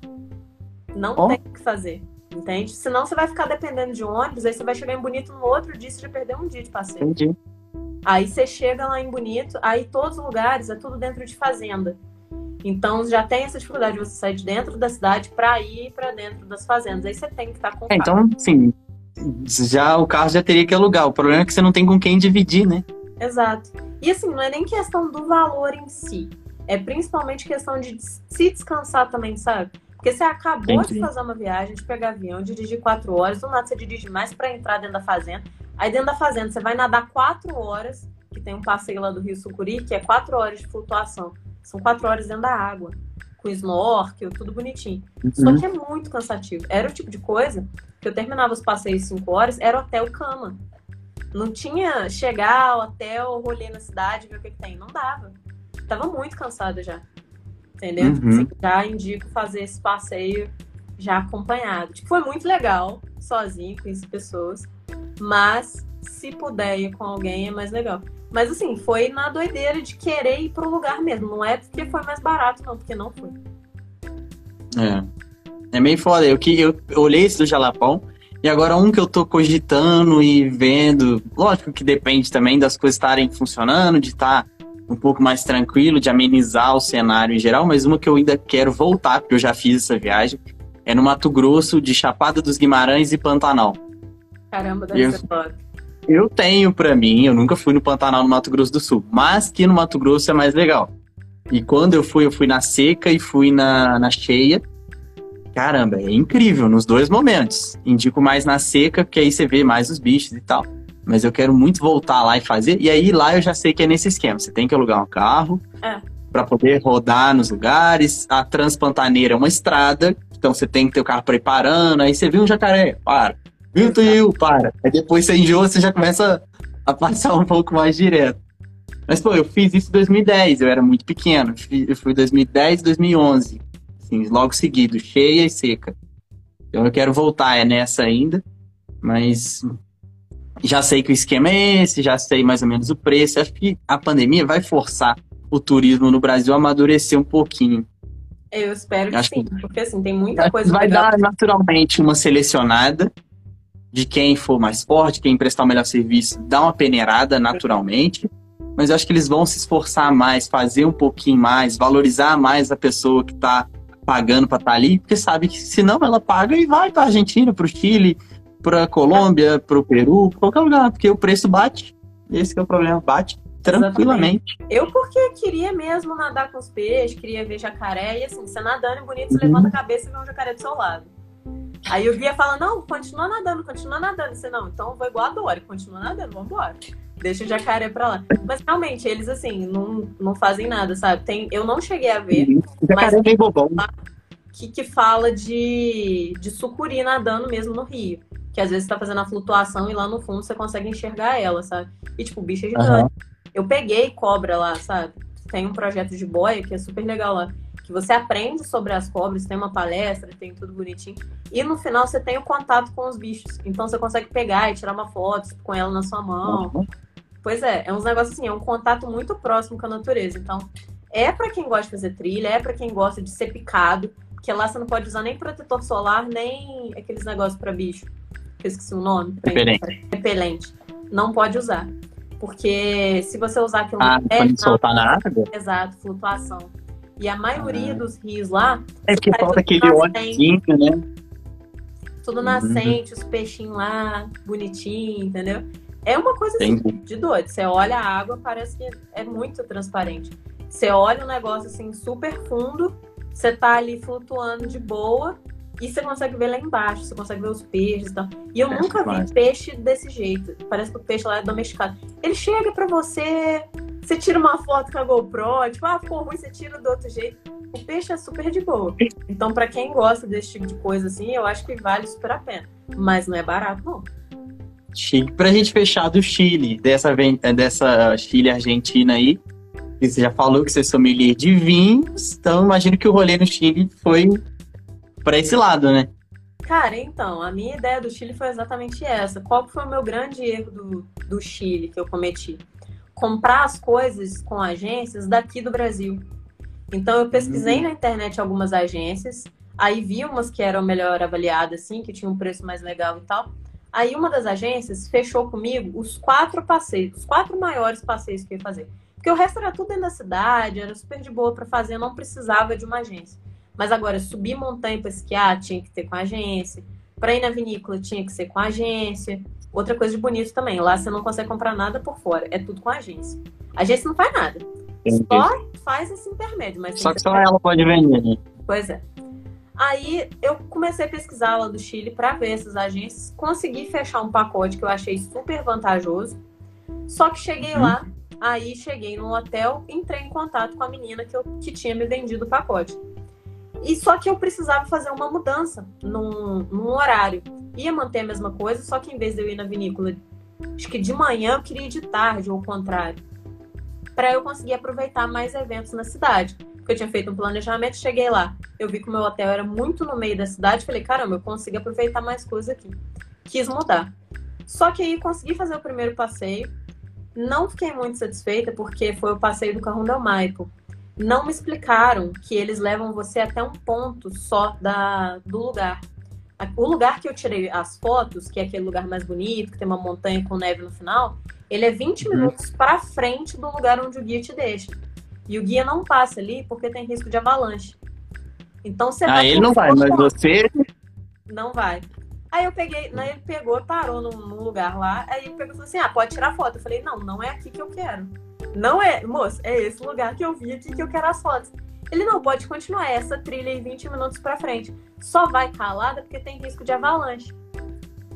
Não Ó. tem o que fazer. Entende? Senão você vai ficar dependendo de ônibus, aí você vai chegar em Bonito no outro dia, você já perdeu um dia de passeio. Entendi. Aí você chega lá em Bonito, aí todos os lugares é tudo dentro de fazenda. Então já tem essa dificuldade de você sair de dentro da cidade para ir para dentro das fazendas. Aí você tem que estar com É, então, assim, já o carro já teria que alugar. O problema é que você não tem com quem dividir, né? Exato. E assim, não é nem questão do valor em si. É principalmente questão de se descansar também, sabe? Porque você acabou Entendi. de fazer uma viagem, de pegar avião, dirigir quatro horas, do nada você dirige mais para entrar dentro da fazenda. Aí dentro da fazenda você vai nadar quatro horas, que tem um passeio lá do Rio Sucuri, que é quatro horas de flutuação. São quatro horas dentro da água, com snorkel, tudo bonitinho. Só Uhum. que é muito cansativo. Era o tipo de coisa que eu terminava os passeios 5 horas, era hotel cama. Não tinha chegar, hotel, rolê na cidade, ver o que, que tem. Não dava. Tava muito cansada já. Entendeu? Uhum. Assim, já indico fazer esse passeio já acompanhado. Tipo, foi muito legal, sozinho, com as pessoas. Mas se puder ir com alguém é mais legal. Mas assim, foi na doideira de querer ir pro lugar mesmo. Não é porque foi mais barato, não, porque não foi. É. É meio foda. Eu, que, eu olhei esse do Jalapão e agora um que eu tô cogitando e vendo. Lógico que depende também das coisas estarem funcionando, de estar um pouco mais tranquilo, de amenizar o cenário em geral, mas uma que eu ainda quero voltar, porque eu já fiz essa viagem, é no Mato Grosso, de Chapada dos Guimarães e Pantanal. Caramba, deve Eu- ser top. Eu tenho pra mim, eu nunca fui no Pantanal no Mato Grosso do Sul, mas que no Mato Grosso é mais legal. E quando eu fui, eu fui na seca e fui na, na cheia. Caramba, é incrível nos dois momentos. Indico mais na seca, porque aí você vê mais os bichos e tal. Mas eu quero muito voltar lá e fazer. E aí lá eu já sei que é nesse esquema. Você tem que alugar um carro É. pra poder rodar nos lugares. A Transpantaneira é uma estrada, então você tem que ter o carro preparando. Aí você viu um jacaré, para. Viu tuiu, para. Aí depois você enjoa, você já começa a passar um pouco mais direto. Mas, pô, eu fiz isso em 2010, eu era muito pequeno. Eu fui 2010, 2011. Assim, logo seguido, cheia e seca. Então eu quero voltar é nessa ainda, mas já sei que o esquema é esse, já sei mais ou menos o preço. Acho que a pandemia vai forçar o turismo no Brasil a amadurecer um pouquinho. Eu espero que Acho sim, que- porque assim, tem muita coisa vai legal. dar naturalmente uma selecionada de quem for mais forte, quem prestar o melhor serviço, dá uma peneirada naturalmente. Mas eu acho que eles vão se esforçar mais, fazer um pouquinho mais, valorizar mais a pessoa que está pagando para estar ali, porque sabe que senão ela paga e vai para Argentina, para o Chile, para Colômbia, para o Peru, pra qualquer lugar, porque o preço bate. Esse que é o problema, bate tranquilamente. Eu porque queria mesmo nadar com os peixes, queria ver jacaré, e assim, você nadando bonito, você Uhum. levanta a cabeça e vê um jacaré do seu lado. Aí o guia fala, não, continua nadando, continua nadando. Você, não, então eu vou igual a Dory, continua nadando, vambora. Deixa o jacaré pra lá. Mas realmente, eles assim, não, não fazem nada, sabe? Tem, eu não cheguei a ver O jacaré é bem bobão. que, que fala de, de sucuri nadando mesmo no rio. Que às vezes você tá fazendo a flutuação e lá no fundo você consegue enxergar ela, sabe? E tipo, o bicho é gigante. Aham. Eu peguei cobra lá, sabe? Tem um projeto de boia que é super legal lá. Que você aprende sobre as cobras, tem uma palestra, tem tudo bonitinho. E no final você tem o contato com os bichos. Então você consegue pegar e tirar uma foto tipo, com ela na sua mão. Uhum. Pois é, é uns negócios assim, é um contato muito próximo com a natureza. Então, é pra quem gosta de fazer trilha, é pra quem gosta de ser picado. Porque lá você não pode usar nem protetor solar, nem aqueles negócios para bicho. Que eu esqueci o nome. Repelente. Repelente. Não pode usar. Porque se você usar aquilo ah, pé, pode soltar na água? Exato, flutuação. E a maioria ah. dos rios lá. É que falta aquele óleozinho, né? Tudo nascente, uhum. os peixinhos lá, bonitinho, entendeu? É uma coisa assim, de doido. Você olha a água, parece que é muito transparente. Você olha um negócio assim super fundo, você tá ali flutuando de boa e você consegue ver lá embaixo, você consegue ver os peixes e tal. E eu é nunca vi peixe desse jeito. Parece que o peixe lá é domesticado. Ele chega para você, você tira uma foto com a GoPro, tipo, ah, ficou ruim, você tira do outro jeito. O peixe é super de boa. Então, para quem gosta desse tipo de coisa assim, eu acho que vale super a pena. Mas não é barato, não. Chique. Pra gente fechar do Chile, dessa, dessa Chile Argentina aí, você já falou que você é sommelier de vinhos, então imagino que o rolê no Chile foi para esse lado, né? Cara, então, a minha ideia do Chile foi exatamente essa. Qual foi o meu grande erro do, do Chile que eu cometi? Comprar as coisas com agências daqui do Brasil. Então eu pesquisei uhum. na internet algumas agências, aí vi umas que eram melhor avaliadas, assim, que tinham um preço mais legal e tal. Aí uma das agências fechou comigo os quatro passeios, os quatro maiores passeios que eu ia fazer. Porque o resto era tudo dentro da cidade, era super de boa para fazer, não precisava de uma agência. Mas agora, subir montanha para esquiar tinha que ter com agência. Para ir na vinícola tinha que ser com agência. Outra coisa de bonito também, lá você não consegue comprar nada por fora, é tudo com agência. A agência não faz nada. Entendi. Só faz esse intermédio. Mas só que só ela pode vender. Né? Pois é. Aí eu comecei a pesquisar lá do Chile para ver essas agências, consegui fechar um pacote que eu achei super vantajoso. Só que cheguei uhum. lá, Aí cheguei no hotel, entrei em contato com a menina que, eu, que tinha me vendido o pacote. E só que eu precisava fazer uma mudança num, num horário. Ia manter a mesma coisa, só que em vez de eu ir na vinícola, acho que de manhã eu queria ir de tarde, ou o contrário. Para eu conseguir aproveitar mais eventos na cidade. Porque eu tinha feito um planejamento, cheguei lá. Eu vi que o meu hotel era muito no meio da cidade. Falei, caramba, eu consigo aproveitar mais coisas aqui. Quis mudar. Só que aí consegui fazer o primeiro passeio. Não fiquei muito satisfeita porque foi o passeio do Carrão Del Maipo. Não me explicaram que eles levam você até um ponto só da, do lugar. O lugar que eu tirei as fotos, que é aquele lugar mais bonito, que tem uma montanha com neve no final, ele é 20 uhum. minutos para frente do lugar onde o guia te deixa. E o guia não passa ali porque tem risco de avalanche. Então você Ah, ele não vai, mas você não vai. Aí eu peguei, né, ele pegou, parou num, num, lugar lá, aí ele pegou e falou assim: ah, pode tirar foto. Eu falei: não, não é aqui que eu quero. Não é, moço, é esse lugar que eu vi aqui que eu quero as fotos. Ele não pode continuar essa trilha em 20 minutos pra frente. Só vai calada porque tem risco de avalanche.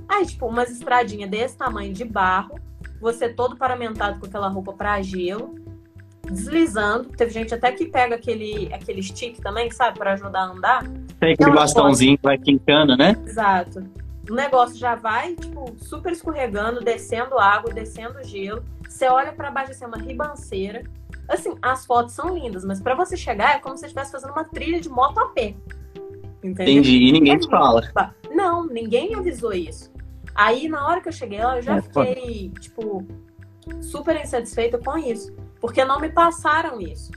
Aí, tipo, umas estradinhas desse tamanho de barro, você todo paramentado com aquela roupa pra gelo, deslizando. Teve gente até que pega aquele, aquele stick também, sabe, para ajudar a andar. Tem aquele bastãozinho que vai quincando, né? Exato o negócio já vai, tipo, super escorregando, descendo água, descendo gelo. Você olha para baixo, assim, é uma ribanceira. Assim, as fotos são lindas, mas para você chegar é como se você estivesse fazendo uma trilha de moto a pé. Entendeu? Entendi, e ninguém te fala. Não, ninguém me avisou isso. Aí, na hora que eu cheguei lá, eu já é, fiquei, pô. tipo, super insatisfeita com isso. Porque não me passaram isso.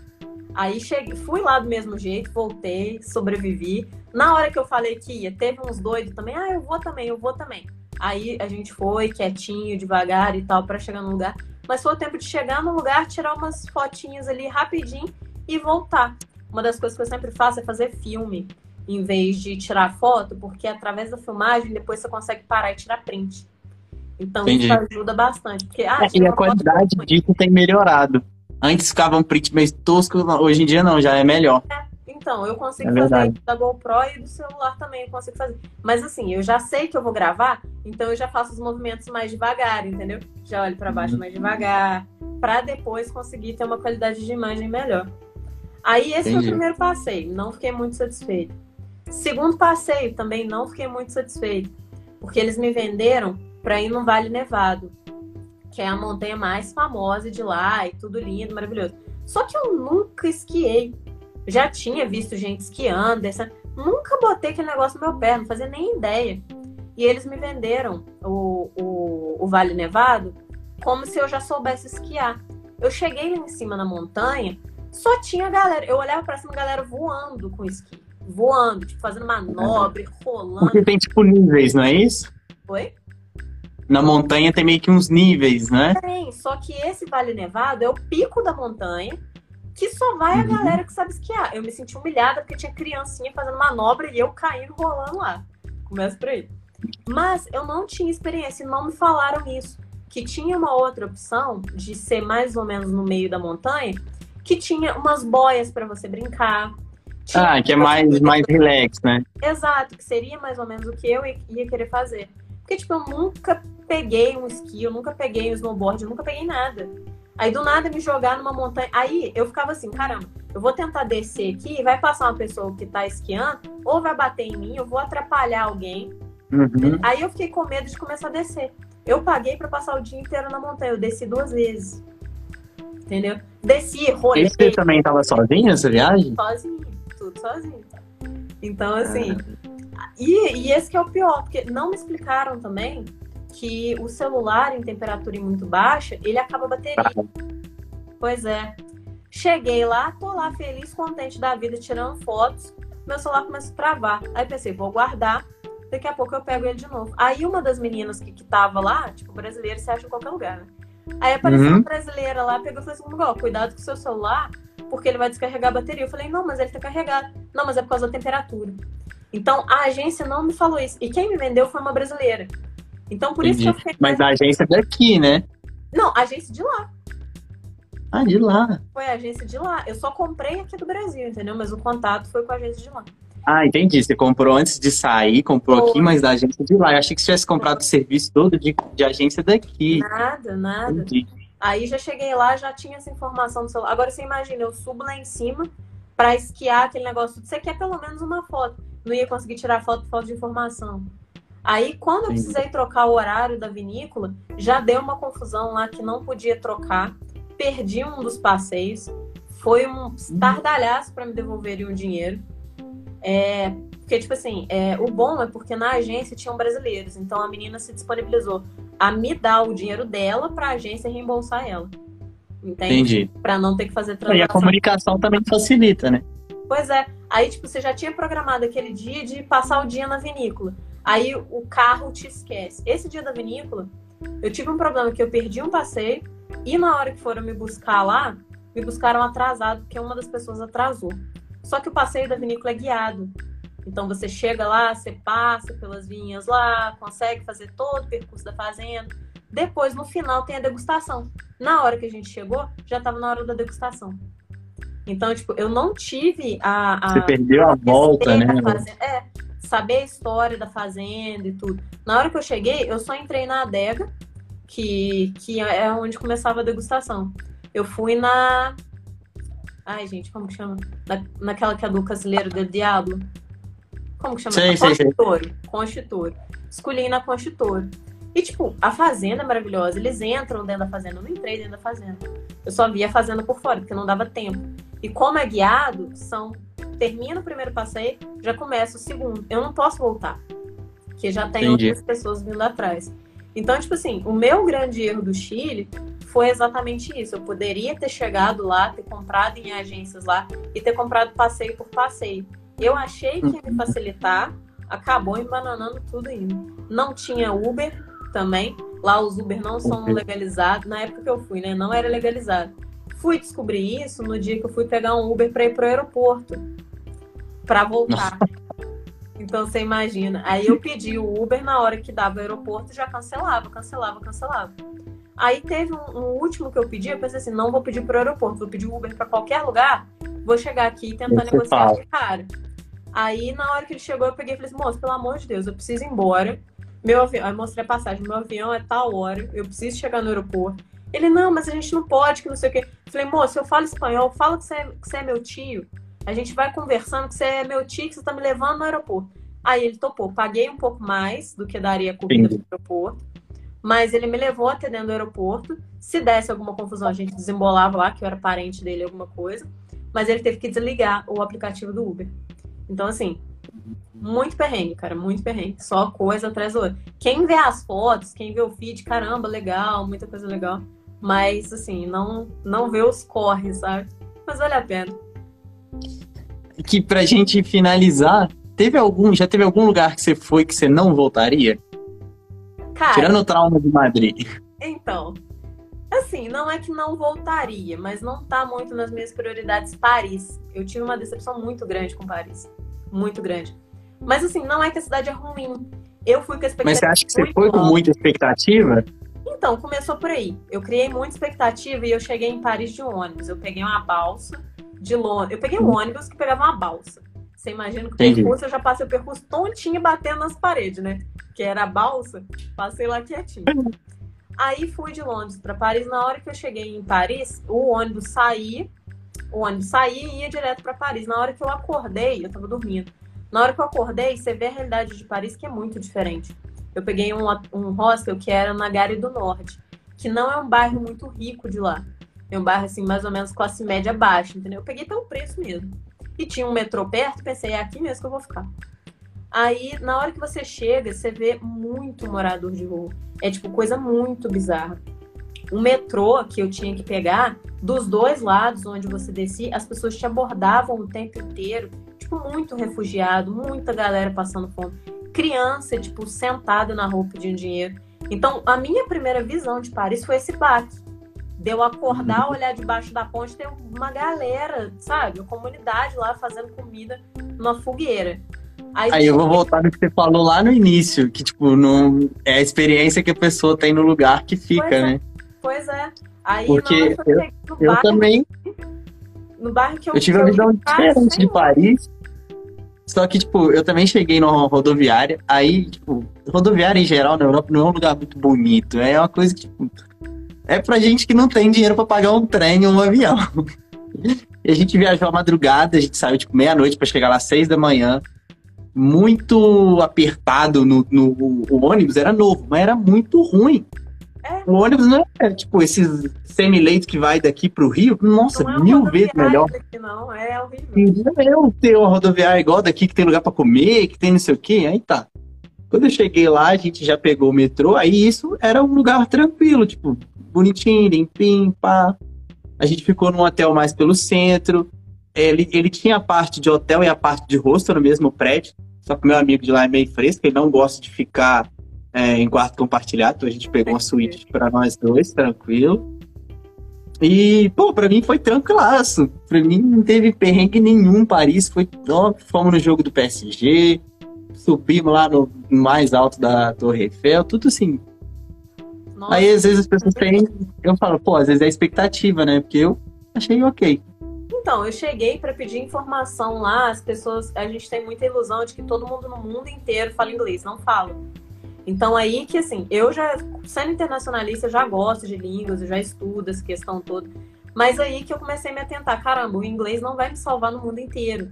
Aí cheguei, fui lá do mesmo jeito, voltei, sobrevivi. Na hora que eu falei que ia, teve uns doidos também, ah, eu vou também, eu vou também. Aí a gente foi quietinho, devagar e tal, para chegar no lugar. Mas foi o tempo de chegar no lugar, tirar umas fotinhas ali rapidinho e voltar. Uma das coisas que eu sempre faço é fazer filme, em vez de tirar foto, porque através da filmagem depois você consegue parar e tirar print. Então Entendi. isso ajuda bastante. Porque, ah, é, e a qualidade disso tem melhorado. Antes ficava um print meio tosco, hoje em dia não, já é melhor. É, então, eu consigo é fazer da GoPro e do celular também eu consigo fazer. Mas assim, eu já sei que eu vou gravar, então eu já faço os movimentos mais devagar, entendeu? Já olho para baixo mais devagar, para depois conseguir ter uma qualidade de imagem melhor. Aí esse Entendi. foi o primeiro passeio, não fiquei muito satisfeito. Segundo passeio, também não fiquei muito satisfeito, porque eles me venderam para ir num Vale Nevado que é a montanha mais famosa de lá e tudo lindo, maravilhoso. Só que eu nunca esquiei. Já tinha visto gente esquiando, essa... nunca botei aquele negócio no meu pé, não fazia nem ideia. E eles me venderam o, o, o Vale Nevado como se eu já soubesse esquiar. Eu cheguei lá em cima na montanha, só tinha galera. Eu olhava pra cima, galera voando com esqui. voando, tipo, fazendo manobra, rolando. Porque tem, tipo, níveis, não é isso? Oi? Na montanha tem meio que uns níveis, né? Tem, só que esse Vale Nevado é o pico da montanha, que só vai a Uhum. galera que sabe esquiar. Eu me senti humilhada porque tinha criancinha fazendo manobra e eu caindo, rolando lá. Começa por aí. Mas eu não tinha experiência não me falaram isso. Que tinha uma outra opção de ser mais ou menos no meio da montanha, que tinha umas boias para você brincar. Ah, que é mais, mais relax, né? Exato, que seria mais ou menos o que eu ia ia querer fazer. Porque, tipo, eu nunca peguei um esqui, eu nunca peguei um snowboard, eu nunca peguei nada. Aí, do nada, me jogar numa montanha. Aí, eu ficava assim, caramba, eu vou tentar descer aqui, vai passar uma pessoa que tá esquiando, ou vai bater em mim, eu vou atrapalhar alguém. Uhum. Aí, eu fiquei com medo de começar a descer. Eu paguei pra passar o dia inteiro na montanha, eu desci duas vezes. Entendeu? Desci, rolei E você também tava sozinho nessa viagem? sozinho, tudo sozinho. Então, assim, e, e esse que é o pior, porque não me explicaram também que o celular em temperatura muito baixa, ele acaba a bateria. Pois é. Cheguei lá, tô lá feliz, contente da vida, tirando fotos. Meu celular começa a travar. Aí pensei, vou guardar. Daqui a pouco eu pego ele de novo. Aí uma das meninas que, que tava lá, tipo, brasileira, você acha em qualquer lugar, né? Aí apareceu Uhum. uma brasileira lá, pegou e falou assim, ó, cuidado com o seu celular, porque ele vai descarregar a bateria. Eu falei, não, mas ele tá carregado. Não, mas é por causa da temperatura. Então, a agência não me falou isso. E quem me vendeu foi uma brasileira. Então, por isso que eu Entendi. fiquei... Mas a agência é daqui, né? Não, a agência de lá. Ah, de lá. Foi a agência de lá. Eu só comprei aqui do Brasil, entendeu? Mas o contato foi com a agência de lá. Ah, entendi. Você comprou antes de sair, comprou Foi. aqui, mas da agência de lá. Eu achei que você tivesse comprado o serviço todo de, de agência daqui. Nada, nada. Entendi. Aí já cheguei lá, já tinha essa informação do celular. Agora você imagina, eu subo lá em cima pra esquiar aquele negócio. Você quer pelo menos uma foto. Não ia conseguir tirar foto falta de informação. Aí, quando eu precisei trocar o horário da vinícola, já deu uma confusão lá que não podia trocar. Perdi um dos passeios. Foi um estardalhaço para me devolverem o dinheiro. É, porque, tipo assim, é, o bom é porque na agência tinham brasileiros. Então a menina se disponibilizou a me dar o dinheiro dela para a agência reembolsar ela. Entende? Entendi. Para não ter que fazer E a transação. comunicação também facilita, né? Pois é. Aí, tipo, você já tinha programado aquele dia de passar o dia na vinícola. Aí o carro te esquece. Esse dia da vinícola, eu tive um problema que eu perdi um passeio e na hora que foram me buscar lá, me buscaram atrasado, porque uma das pessoas atrasou. Só que o passeio da vinícola é guiado. Então você chega lá, você passa pelas vinhas lá, consegue fazer todo o percurso da fazenda. Depois, no final, tem a degustação. Na hora que a gente chegou, já estava na hora da degustação. Então, tipo, eu não tive a. a Você perdeu a volta, né? É, saber a história da fazenda e tudo. Na hora que eu cheguei, eu só entrei na adega, que, que é onde começava a degustação. Eu fui na. Ai, gente, como que chama? Na, naquela que é do Casileiro del Diablo. Como que chama? Conchitouro. Conchitouro. Escolhi na Conchitouro. E, tipo, a fazenda é maravilhosa. Eles entram dentro da fazenda. Eu não entrei dentro da fazenda. Eu só vi a fazenda por fora, porque não dava tempo. E como é guiado, são. Termina o primeiro passeio, já começa o segundo. Eu não posso voltar. Porque já tem Entendi. outras pessoas vindo atrás. Então, tipo assim, o meu grande erro do Chile foi exatamente isso. Eu poderia ter chegado lá, ter comprado em agências lá e ter comprado passeio por passeio. Eu achei que ia me facilitar, acabou embananando tudo ainda. Não tinha Uber também. Lá os Uber não são legalizados. Na época que eu fui, né? Não era legalizado. Fui descobrir isso no dia que eu fui pegar um Uber para ir pro aeroporto. Para voltar. Então você imagina. Aí eu pedi o Uber na hora que dava o aeroporto já cancelava, cancelava, cancelava. Aí teve um, um último que eu pedi, eu pensei assim, não vou pedir pro aeroporto, vou pedir o Uber para qualquer lugar, vou chegar aqui e tentar Você negociar fala. com o cara. Aí na hora que ele chegou, eu peguei e falei assim, moço, pelo amor de Deus, eu preciso ir embora. Meu avião, aí mostrei a passagem, meu avião é tal hora, eu preciso chegar no aeroporto. Ele, não, mas a gente não pode, que não sei o quê. Eu falei, moço, eu falo espanhol, fala que você, é, que você é meu tio. A gente vai conversando que você é meu tio, que você tá me levando no aeroporto. Aí ele topou. Paguei um pouco mais do que daria a corrida do aeroporto. Mas ele me levou até dentro do aeroporto. Se desse alguma confusão, a gente desembolava lá, que eu era parente dele, alguma coisa. Mas ele teve que desligar o aplicativo do Uber. Então, assim, muito perrengue, cara, muito perrengue. Só coisa atrás da outra. Quem vê as fotos, quem vê o feed, caramba, legal, muita coisa legal. Mas, assim, não, não vê os corres, sabe? Mas vale a pena. que pra gente finalizar, teve algum, já teve algum lugar que você foi que você não voltaria? Cara, Tirando o trauma de Madrid. então, assim, não é que não voltaria, mas não tá muito nas minhas prioridades Paris. Eu tive uma decepção muito grande com Paris. Muito grande. Mas assim, não é que a cidade é ruim. Eu fui com a expectativa. Mas você acha que você foi com muita expectativa? Então, começou por aí. Eu criei muita expectativa e eu cheguei em Paris de ônibus. Eu peguei uma balsa de Londres. Eu peguei um ônibus que pegava uma balsa. Você imagina que o percurso, eu já passei o percurso tontinho batendo nas paredes, né? Que era a balsa, passei lá quietinho. Aí fui de Londres para Paris. Na hora que eu cheguei em Paris, o ônibus saía, o ônibus saía e ia direto para Paris. Na hora que eu acordei, eu tava dormindo. Na hora que eu acordei, você vê a realidade de Paris que é muito diferente. Eu peguei um, um hostel que era na Gare do Norte, que não é um bairro muito rico de lá. É um bairro, assim, mais ou menos classe média baixa, entendeu? Eu peguei pelo preço mesmo. E tinha um metrô perto, pensei, é aqui mesmo que eu vou ficar. Aí, na hora que você chega, você vê muito morador de rua. É, tipo, coisa muito bizarra. O metrô que eu tinha que pegar, dos dois lados onde você descia, as pessoas te abordavam o tempo inteiro. Tipo, muito refugiado, muita galera passando fome. Criança, tipo, sentada na rua pedindo dinheiro. Então, a minha primeira visão de Paris foi esse baque. Deu acordar, olhar debaixo da ponte, tem uma galera, sabe? Uma comunidade lá fazendo comida numa fogueira. Aí eu vou voltar no que você falou lá no início, que, tipo, não é a experiência que a pessoa tem no lugar que fica, Pois é. né? Pois é. Aí Porque eu Eu também, no bairro que eu eu tive uma visão ficar, diferente de. Paris. Só que, tipo, eu também cheguei numa rodoviária, aí, tipo, rodoviária em geral na Europa não é um lugar muito bonito. É uma coisa que, tipo, é pra gente que não tem dinheiro pra pagar um trem ou um avião. (laughs) E a gente viajou à madrugada, a gente saiu, tipo, meia-noite pra chegar lá às seis da manhã. Muito apertado no, no o ônibus, era novo, mas era muito ruim. É. O ônibus não é, tipo, esses semi-leito que vai daqui pro Rio, nossa, é mil vezes melhor. daqui, não, é horrível. Eu ter uma rodoviária igual daqui, que tem lugar pra comer, que tem não sei o quê, aí tá. Quando eu cheguei lá, a gente já pegou o metrô, aí isso era um lugar tranquilo, tipo, bonitinho, limpinho, pá. A gente ficou num hotel mais pelo centro. Ele, ele tinha a parte de hotel e a parte de hostel no mesmo prédio, só que meu amigo de lá é meio fresco, ele não gosta de ficar é, em quarto compartilhado, então a gente pegou uma suíte pra nós dois, tranquilo. E, pô, pra mim foi tranquilaço. Pra mim não teve perrengue nenhum. Paris foi top. Fomos no jogo do PSG. Subimos lá no mais alto da Torre Eiffel. Tudo assim. Nossa, Aí às vezes as pessoas têm. Eu falo, pô, às vezes é expectativa, né? Porque eu achei ok. Então, eu cheguei para pedir informação lá, as pessoas, a gente tem muita ilusão de que todo mundo no mundo inteiro fala inglês, não fala. Então aí que assim, eu já sendo internacionalista, já gosto de línguas, eu já estudo essa questão toda. Mas aí que eu comecei a me atentar, caramba, o inglês não vai me salvar no mundo inteiro.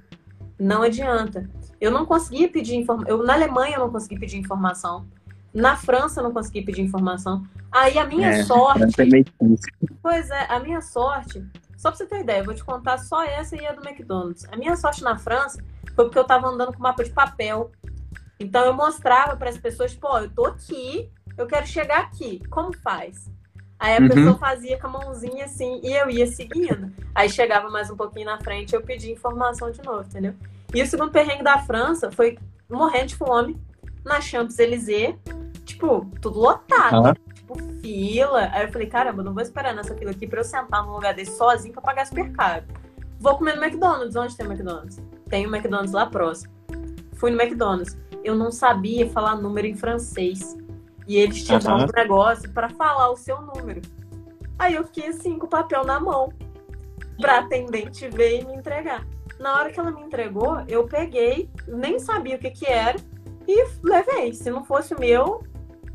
Não adianta. Eu não conseguia pedir informação. Na Alemanha eu não consegui pedir informação. Na França eu não consegui pedir informação. Aí a minha É, sorte. É. Pois é, a minha sorte, só pra você ter ideia, eu vou te contar só essa e a do McDonald's. A minha sorte na França foi porque eu tava andando com mapa de papel. Então eu mostrava para as pessoas, tipo, ó, eu tô aqui, eu quero chegar aqui. Como faz? Aí a Uhum. pessoa fazia com a mãozinha assim e eu ia seguindo. Aí chegava mais um pouquinho na frente eu pedia informação de novo, entendeu? E o segundo perrengue da França foi morrendo de fome na Champs-Élysées, tipo, tudo lotado Aham. tipo, fila. Aí eu falei, caramba, não vou esperar nessa fila aqui pra eu sentar num lugar desse sozinho pra pagar super caro. Vou comer no McDonald's. Onde tem o McDonald's? Tem um McDonald's lá próximo. Fui no McDonald's. Eu não sabia falar número em francês. E eles tinham Aham. um negócio pra falar o seu número. Aí eu fiquei assim, com o papel na mão. Pra atendente ver e me entregar. Na hora que ela me entregou, eu peguei, nem sabia o que que era, e levei. Se não fosse o meu,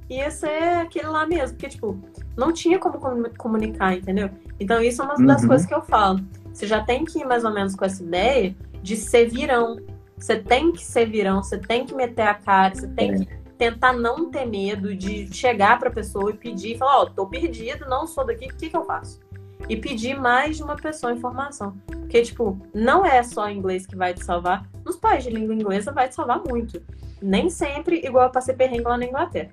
ia ser aquele lá mesmo. Porque, tipo, não tinha como comu- comunicar, entendeu? Então, isso é uma das Uhum. coisas que eu falo. Você já tem que ir mais ou menos com essa ideia de ser virão. Você tem que ser virão, você tem que meter a cara, você tem É. que tentar não ter medo de chegar pra pessoa e pedir, falar, ó, tô perdido, não sou daqui, o que que eu faço? E pedir mais de uma pessoa informação. Porque, tipo, não é só inglês que vai te salvar. Nos países de língua inglesa vai te salvar muito. Nem sempre igual eu passei perrengue lá na Inglaterra.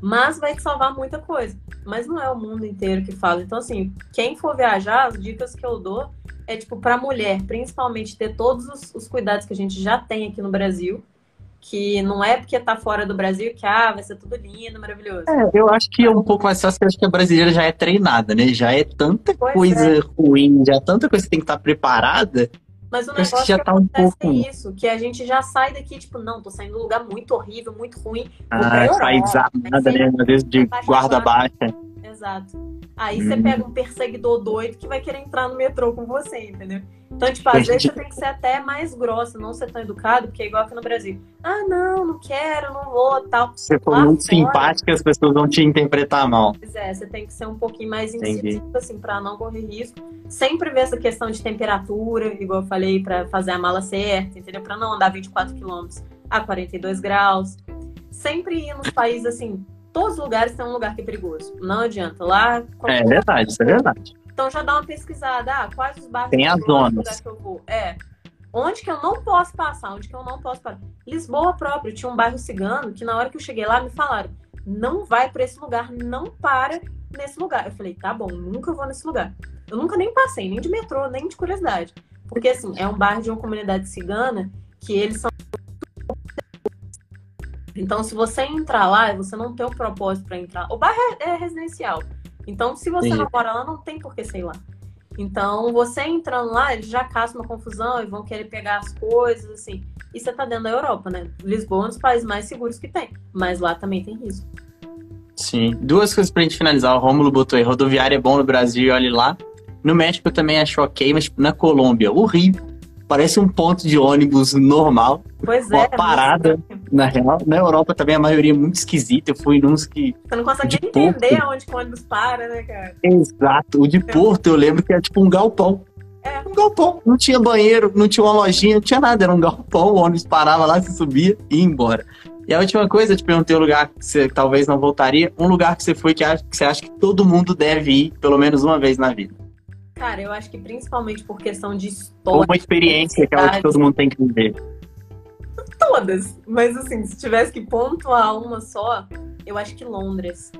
Mas vai te salvar muita coisa. Mas não é o mundo inteiro que fala. Então, assim, quem for viajar, as dicas que eu dou é tipo para mulher, principalmente ter todos os, os, cuidados que a gente já tem aqui no Brasil, que não é porque tá fora do Brasil que ah, vai ser tudo lindo, maravilhoso. É, eu acho que é um pouco mais fácil, porque acho que a brasileira já é treinada, né? Já é tanta pois coisa é. ruim, já é tanta coisa que tem que estar tá preparada. Mas o negócio que já que tá um pouco... é isso, que a gente já sai daqui, tipo, não, tô saindo de um lugar muito horrível, muito ruim. Ah, sai desarmada, né? Às vezes de guarda baixa. Exato. Aí hum. você pega um perseguidor doido que vai querer entrar no metrô com você, entendeu? Então, tipo, às vezes você tem que ser até mais grossa, não ser tão educado, porque é igual aqui no Brasil. Ah, não, não quero, não vou, tal. Você for muito fora, simpática, as pessoas vão te interpretar mal. Pois é, você tem que ser um pouquinho mais incisivo, assim, pra não correr risco. Sempre ver essa questão de temperatura, igual eu falei, pra fazer a mala certa, entendeu? Pra não andar 24 quilômetros a 42 graus. Sempre ir nos países, assim, todos os lugares tem um lugar que é perigoso. Não adianta. Lá. É verdade, isso é verdade. Então já dá uma pesquisada. Ah, quais os bairros tem as zonas. que eu vou? É. Onde que eu não posso passar? Onde que eu não posso passar? Lisboa próprio, tinha um bairro cigano que na hora que eu cheguei lá me falaram: não vai para esse lugar, não para nesse lugar. Eu falei: tá bom, nunca vou nesse lugar. Eu nunca nem passei, nem de metrô, nem de curiosidade. Porque assim, é um bairro de uma comunidade cigana que eles são então, se você entrar lá, você não tem o propósito para entrar. O bairro é, é, residencial. Então, se você não mora lá, não tem por que sei lá. Então, você entrando lá, eles já caçam uma confusão e vão querer pegar as coisas, assim. E você tá dentro da Europa, né? Lisboa é um dos países mais seguros que tem. Mas lá também tem risco. Sim. Duas coisas pra gente finalizar. O Rômulo botou aí. Rodoviária é bom no Brasil, olhe lá. No México eu também acho ok, mas tipo, na Colômbia, horrível parece um ponto de ônibus normal. Pois é. Uma parada, na real. Na Europa também a maioria é muito esquisita. Eu fui nos que. Você não consegue nem entender onde o ônibus para, né, cara? Exato. O de Porto eu lembro que era tipo um galpão. É. Um galpão. Não tinha banheiro, não tinha uma lojinha, não tinha nada. Era um galpão, o ônibus parava lá, se subia e ia embora. E a última coisa, eu te perguntei um lugar que você talvez não voltaria. Um lugar que você foi que, acha, que você acha que todo mundo deve ir pelo menos uma vez na vida. Cara, eu acho que principalmente por questão de história. Ou uma experiência que, que todo mundo tem que viver. Todas. Mas assim, se tivesse que pontuar uma só, eu acho que Londres.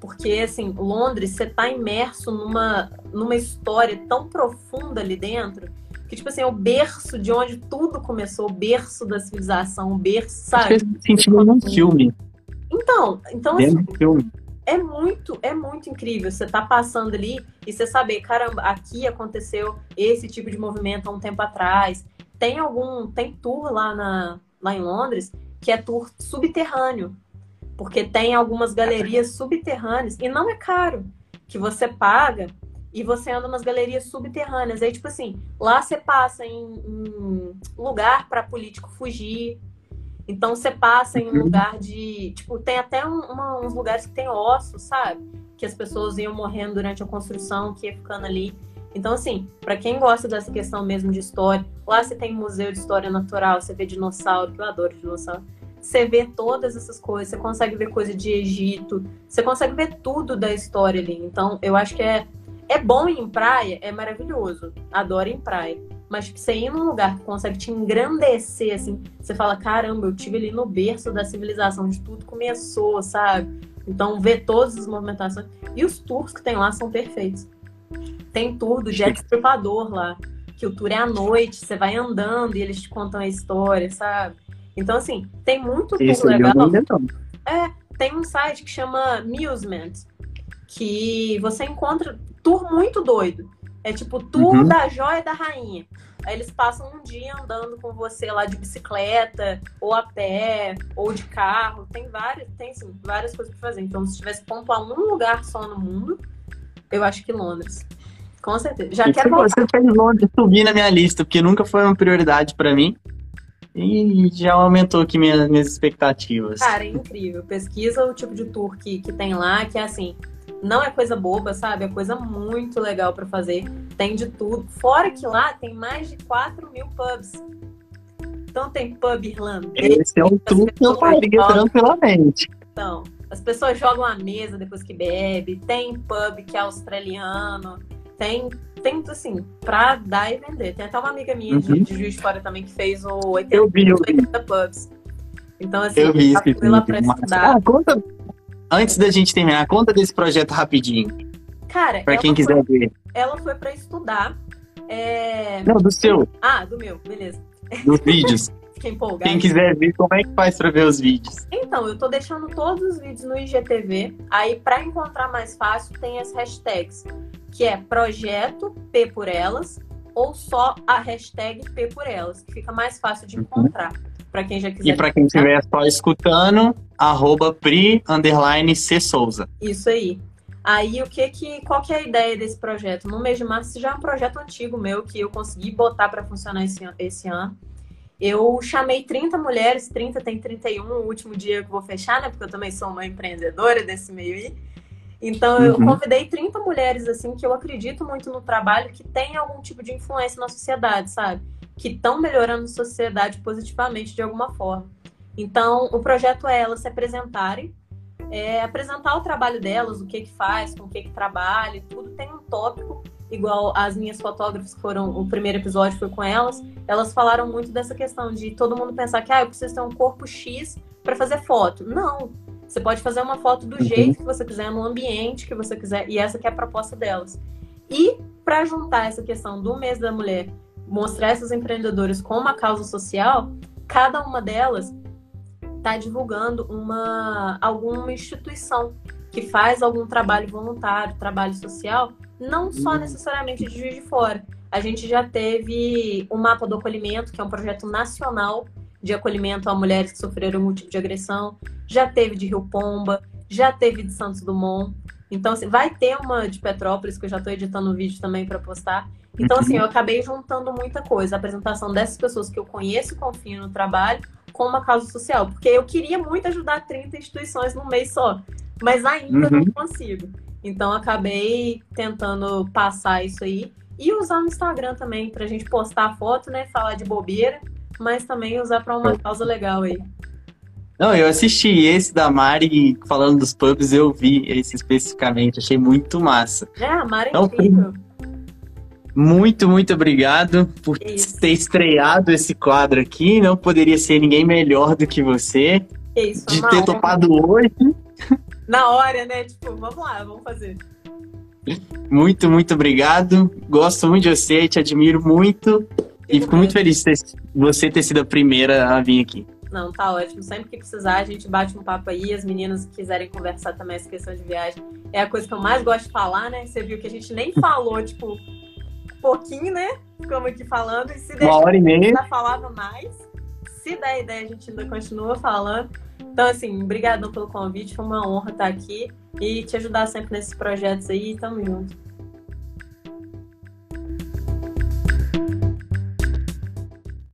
Porque, assim, Londres, você tá imerso numa, numa história tão profunda ali dentro que, tipo assim, é o berço de onde tudo começou, o berço da civilização, o berço, sabe? Sentimos num filme. Então, então assim, filme é muito, é muito incrível. Você tá passando ali e você saber, caramba, aqui aconteceu esse tipo de movimento há um tempo atrás. Tem algum, tem tour lá, na, lá em Londres que é tour subterrâneo, porque tem algumas galerias subterrâneas e não é caro, que você paga e você anda nas galerias subterrâneas. Aí, tipo assim, lá você passa em, em lugar para político fugir, então você passa em um uhum. lugar de. Tipo, tem até um, uma, uns lugares que tem ossos, sabe? Que as pessoas iam morrendo durante a construção, que ia ficando ali. Então, assim, para quem gosta dessa questão mesmo de história, lá você tem museu de história natural, você vê dinossauro, que eu adoro dinossauro. Você vê todas essas coisas, você consegue ver coisa de Egito, você consegue ver tudo da história ali. Então, eu acho que é, é bom ir em praia, é maravilhoso. Adoro ir em praia. Mas você ir num lugar que consegue te engrandecer, assim, você fala, caramba, eu tive ali no berço da civilização, onde tudo começou, sabe? Então, ver todas as movimentações. E os tours que tem lá são perfeitos. Tem tour do Jet Stripador lá, que o tour é à noite, você vai andando e eles te contam a história, sabe? Então, assim, tem muito tour Isso legal. É, tem um site que chama Musement, que você encontra tour muito doido. É tipo tour uhum. da joia da rainha. Aí eles passam um dia andando com você lá de bicicleta, ou a pé, ou de carro. Tem várias, tem assim, várias coisas para fazer. Então, se tivesse ponto a um lugar só no mundo, eu acho que Londres. Com certeza. Já quero voltar. Você fez Londres subir na minha lista, porque nunca foi uma prioridade para mim. E já aumentou aqui minhas, minhas expectativas. Cara, é incrível. Pesquisa o tipo de tour que, que tem lá, que é assim, não é coisa boba, sabe? É coisa muito legal para fazer. Tem de tudo. Fora que lá tem mais de 4 mil pubs. Então tem pub irlandês. Esse é um tour que eu faria tranquilamente. Então, as pessoas jogam a mesa depois que bebe. Tem pub que é australiano. Tem, tem assim, pra dar e vender. Tem até uma amiga minha uhum. de, de Juiz Fora também que fez o 80, eu vi, eu vi. 80 pubs. Então, assim, eu vi lá pra estudar. Ah, conta, Antes da gente terminar, conta desse projeto rapidinho. Cara, para quem quiser foi, ver. Ela foi para estudar É... Não, do seu. Ah, do meu, beleza. Dos vídeos. (laughs) Fiquei empolgada. Quem quiser ver, como é que faz pra ver os vídeos? Então, eu tô deixando todos os vídeos no IGTV. Aí, para encontrar mais fácil, tem as hashtags, que é projeto P por elas ou só a hashtag P por elas, que fica mais fácil de encontrar. Para quem já quiser. E para quem estiver só escutando, arroba pri, underline C Souza. Isso aí. Aí o que que qual que é a ideia desse projeto? No mês de março já é um projeto antigo meu que eu consegui botar para funcionar esse, esse ano. Eu chamei 30 mulheres, 30 tem 31, o último dia que vou fechar, né? Porque eu também sou uma empreendedora desse meio aí. Então eu uhum. convidei 30 mulheres assim que eu acredito muito no trabalho que tem algum tipo de influência na sociedade, sabe? Que estão melhorando a sociedade positivamente de alguma forma. Então, o projeto é elas se apresentarem é, apresentar o trabalho delas, o que que faz, com o que que trabalha, tudo tem um tópico, igual as minhas fotógrafas que foram, o primeiro episódio foi com elas, elas falaram muito dessa questão de todo mundo pensar que, ah, eu preciso ter um corpo X para fazer foto. Não, você pode fazer uma foto do uhum. jeito que você quiser, no ambiente que você quiser, e essa que é a proposta delas. E para juntar essa questão do mês da mulher, mostrar essas empreendedoras com uma causa social, cada uma delas está divulgando uma, alguma instituição que faz algum trabalho voluntário, trabalho social, não só uhum. necessariamente de Juiz de Fora. A gente já teve o Mapa do Acolhimento, que é um projeto nacional de acolhimento a mulheres que sofreram algum tipo de agressão. Já teve de Rio Pomba, já teve de Santos Dumont. Então, assim, vai ter uma de Petrópolis, que eu já estou editando um vídeo também para postar. Então, assim, eu acabei juntando muita coisa. A apresentação dessas pessoas que eu conheço e confio no trabalho, com uma causa social, porque eu queria muito ajudar 30 instituições num mês só, mas ainda uhum. não consigo. Então acabei tentando passar isso aí e usar o Instagram também pra gente postar foto, né, falar de bobeira, mas também usar para uma causa legal aí. Não, eu assisti esse da Mari falando dos pubs, eu vi esse especificamente, achei muito massa. É, a Mari é então, incrível. Muito, muito obrigado por Isso. ter estreado esse quadro aqui. Não poderia ser ninguém melhor do que você. Isso, de ter topado hoje. Na hora, né? Tipo, vamos lá, vamos fazer. Muito, muito obrigado. Gosto muito de você, te admiro muito. e fico muito feliz de você ter sido a primeira a vir aqui. Não, tá ótimo. Sempre que precisar, a gente bate um papo aí. As meninas que quiserem conversar também essa questão de viagem. É a coisa que eu mais gosto de falar, né? Você viu que a gente nem (laughs) falou, tipo, pouquinho, né? Ficamos aqui falando. E se Uma hora e meia. ainda falava mais. Se der ideia, a gente ainda continua falando. Então, assim, obrigado pelo convite. Foi uma honra estar aqui e te ajudar sempre nesses projetos aí. Tamo junto.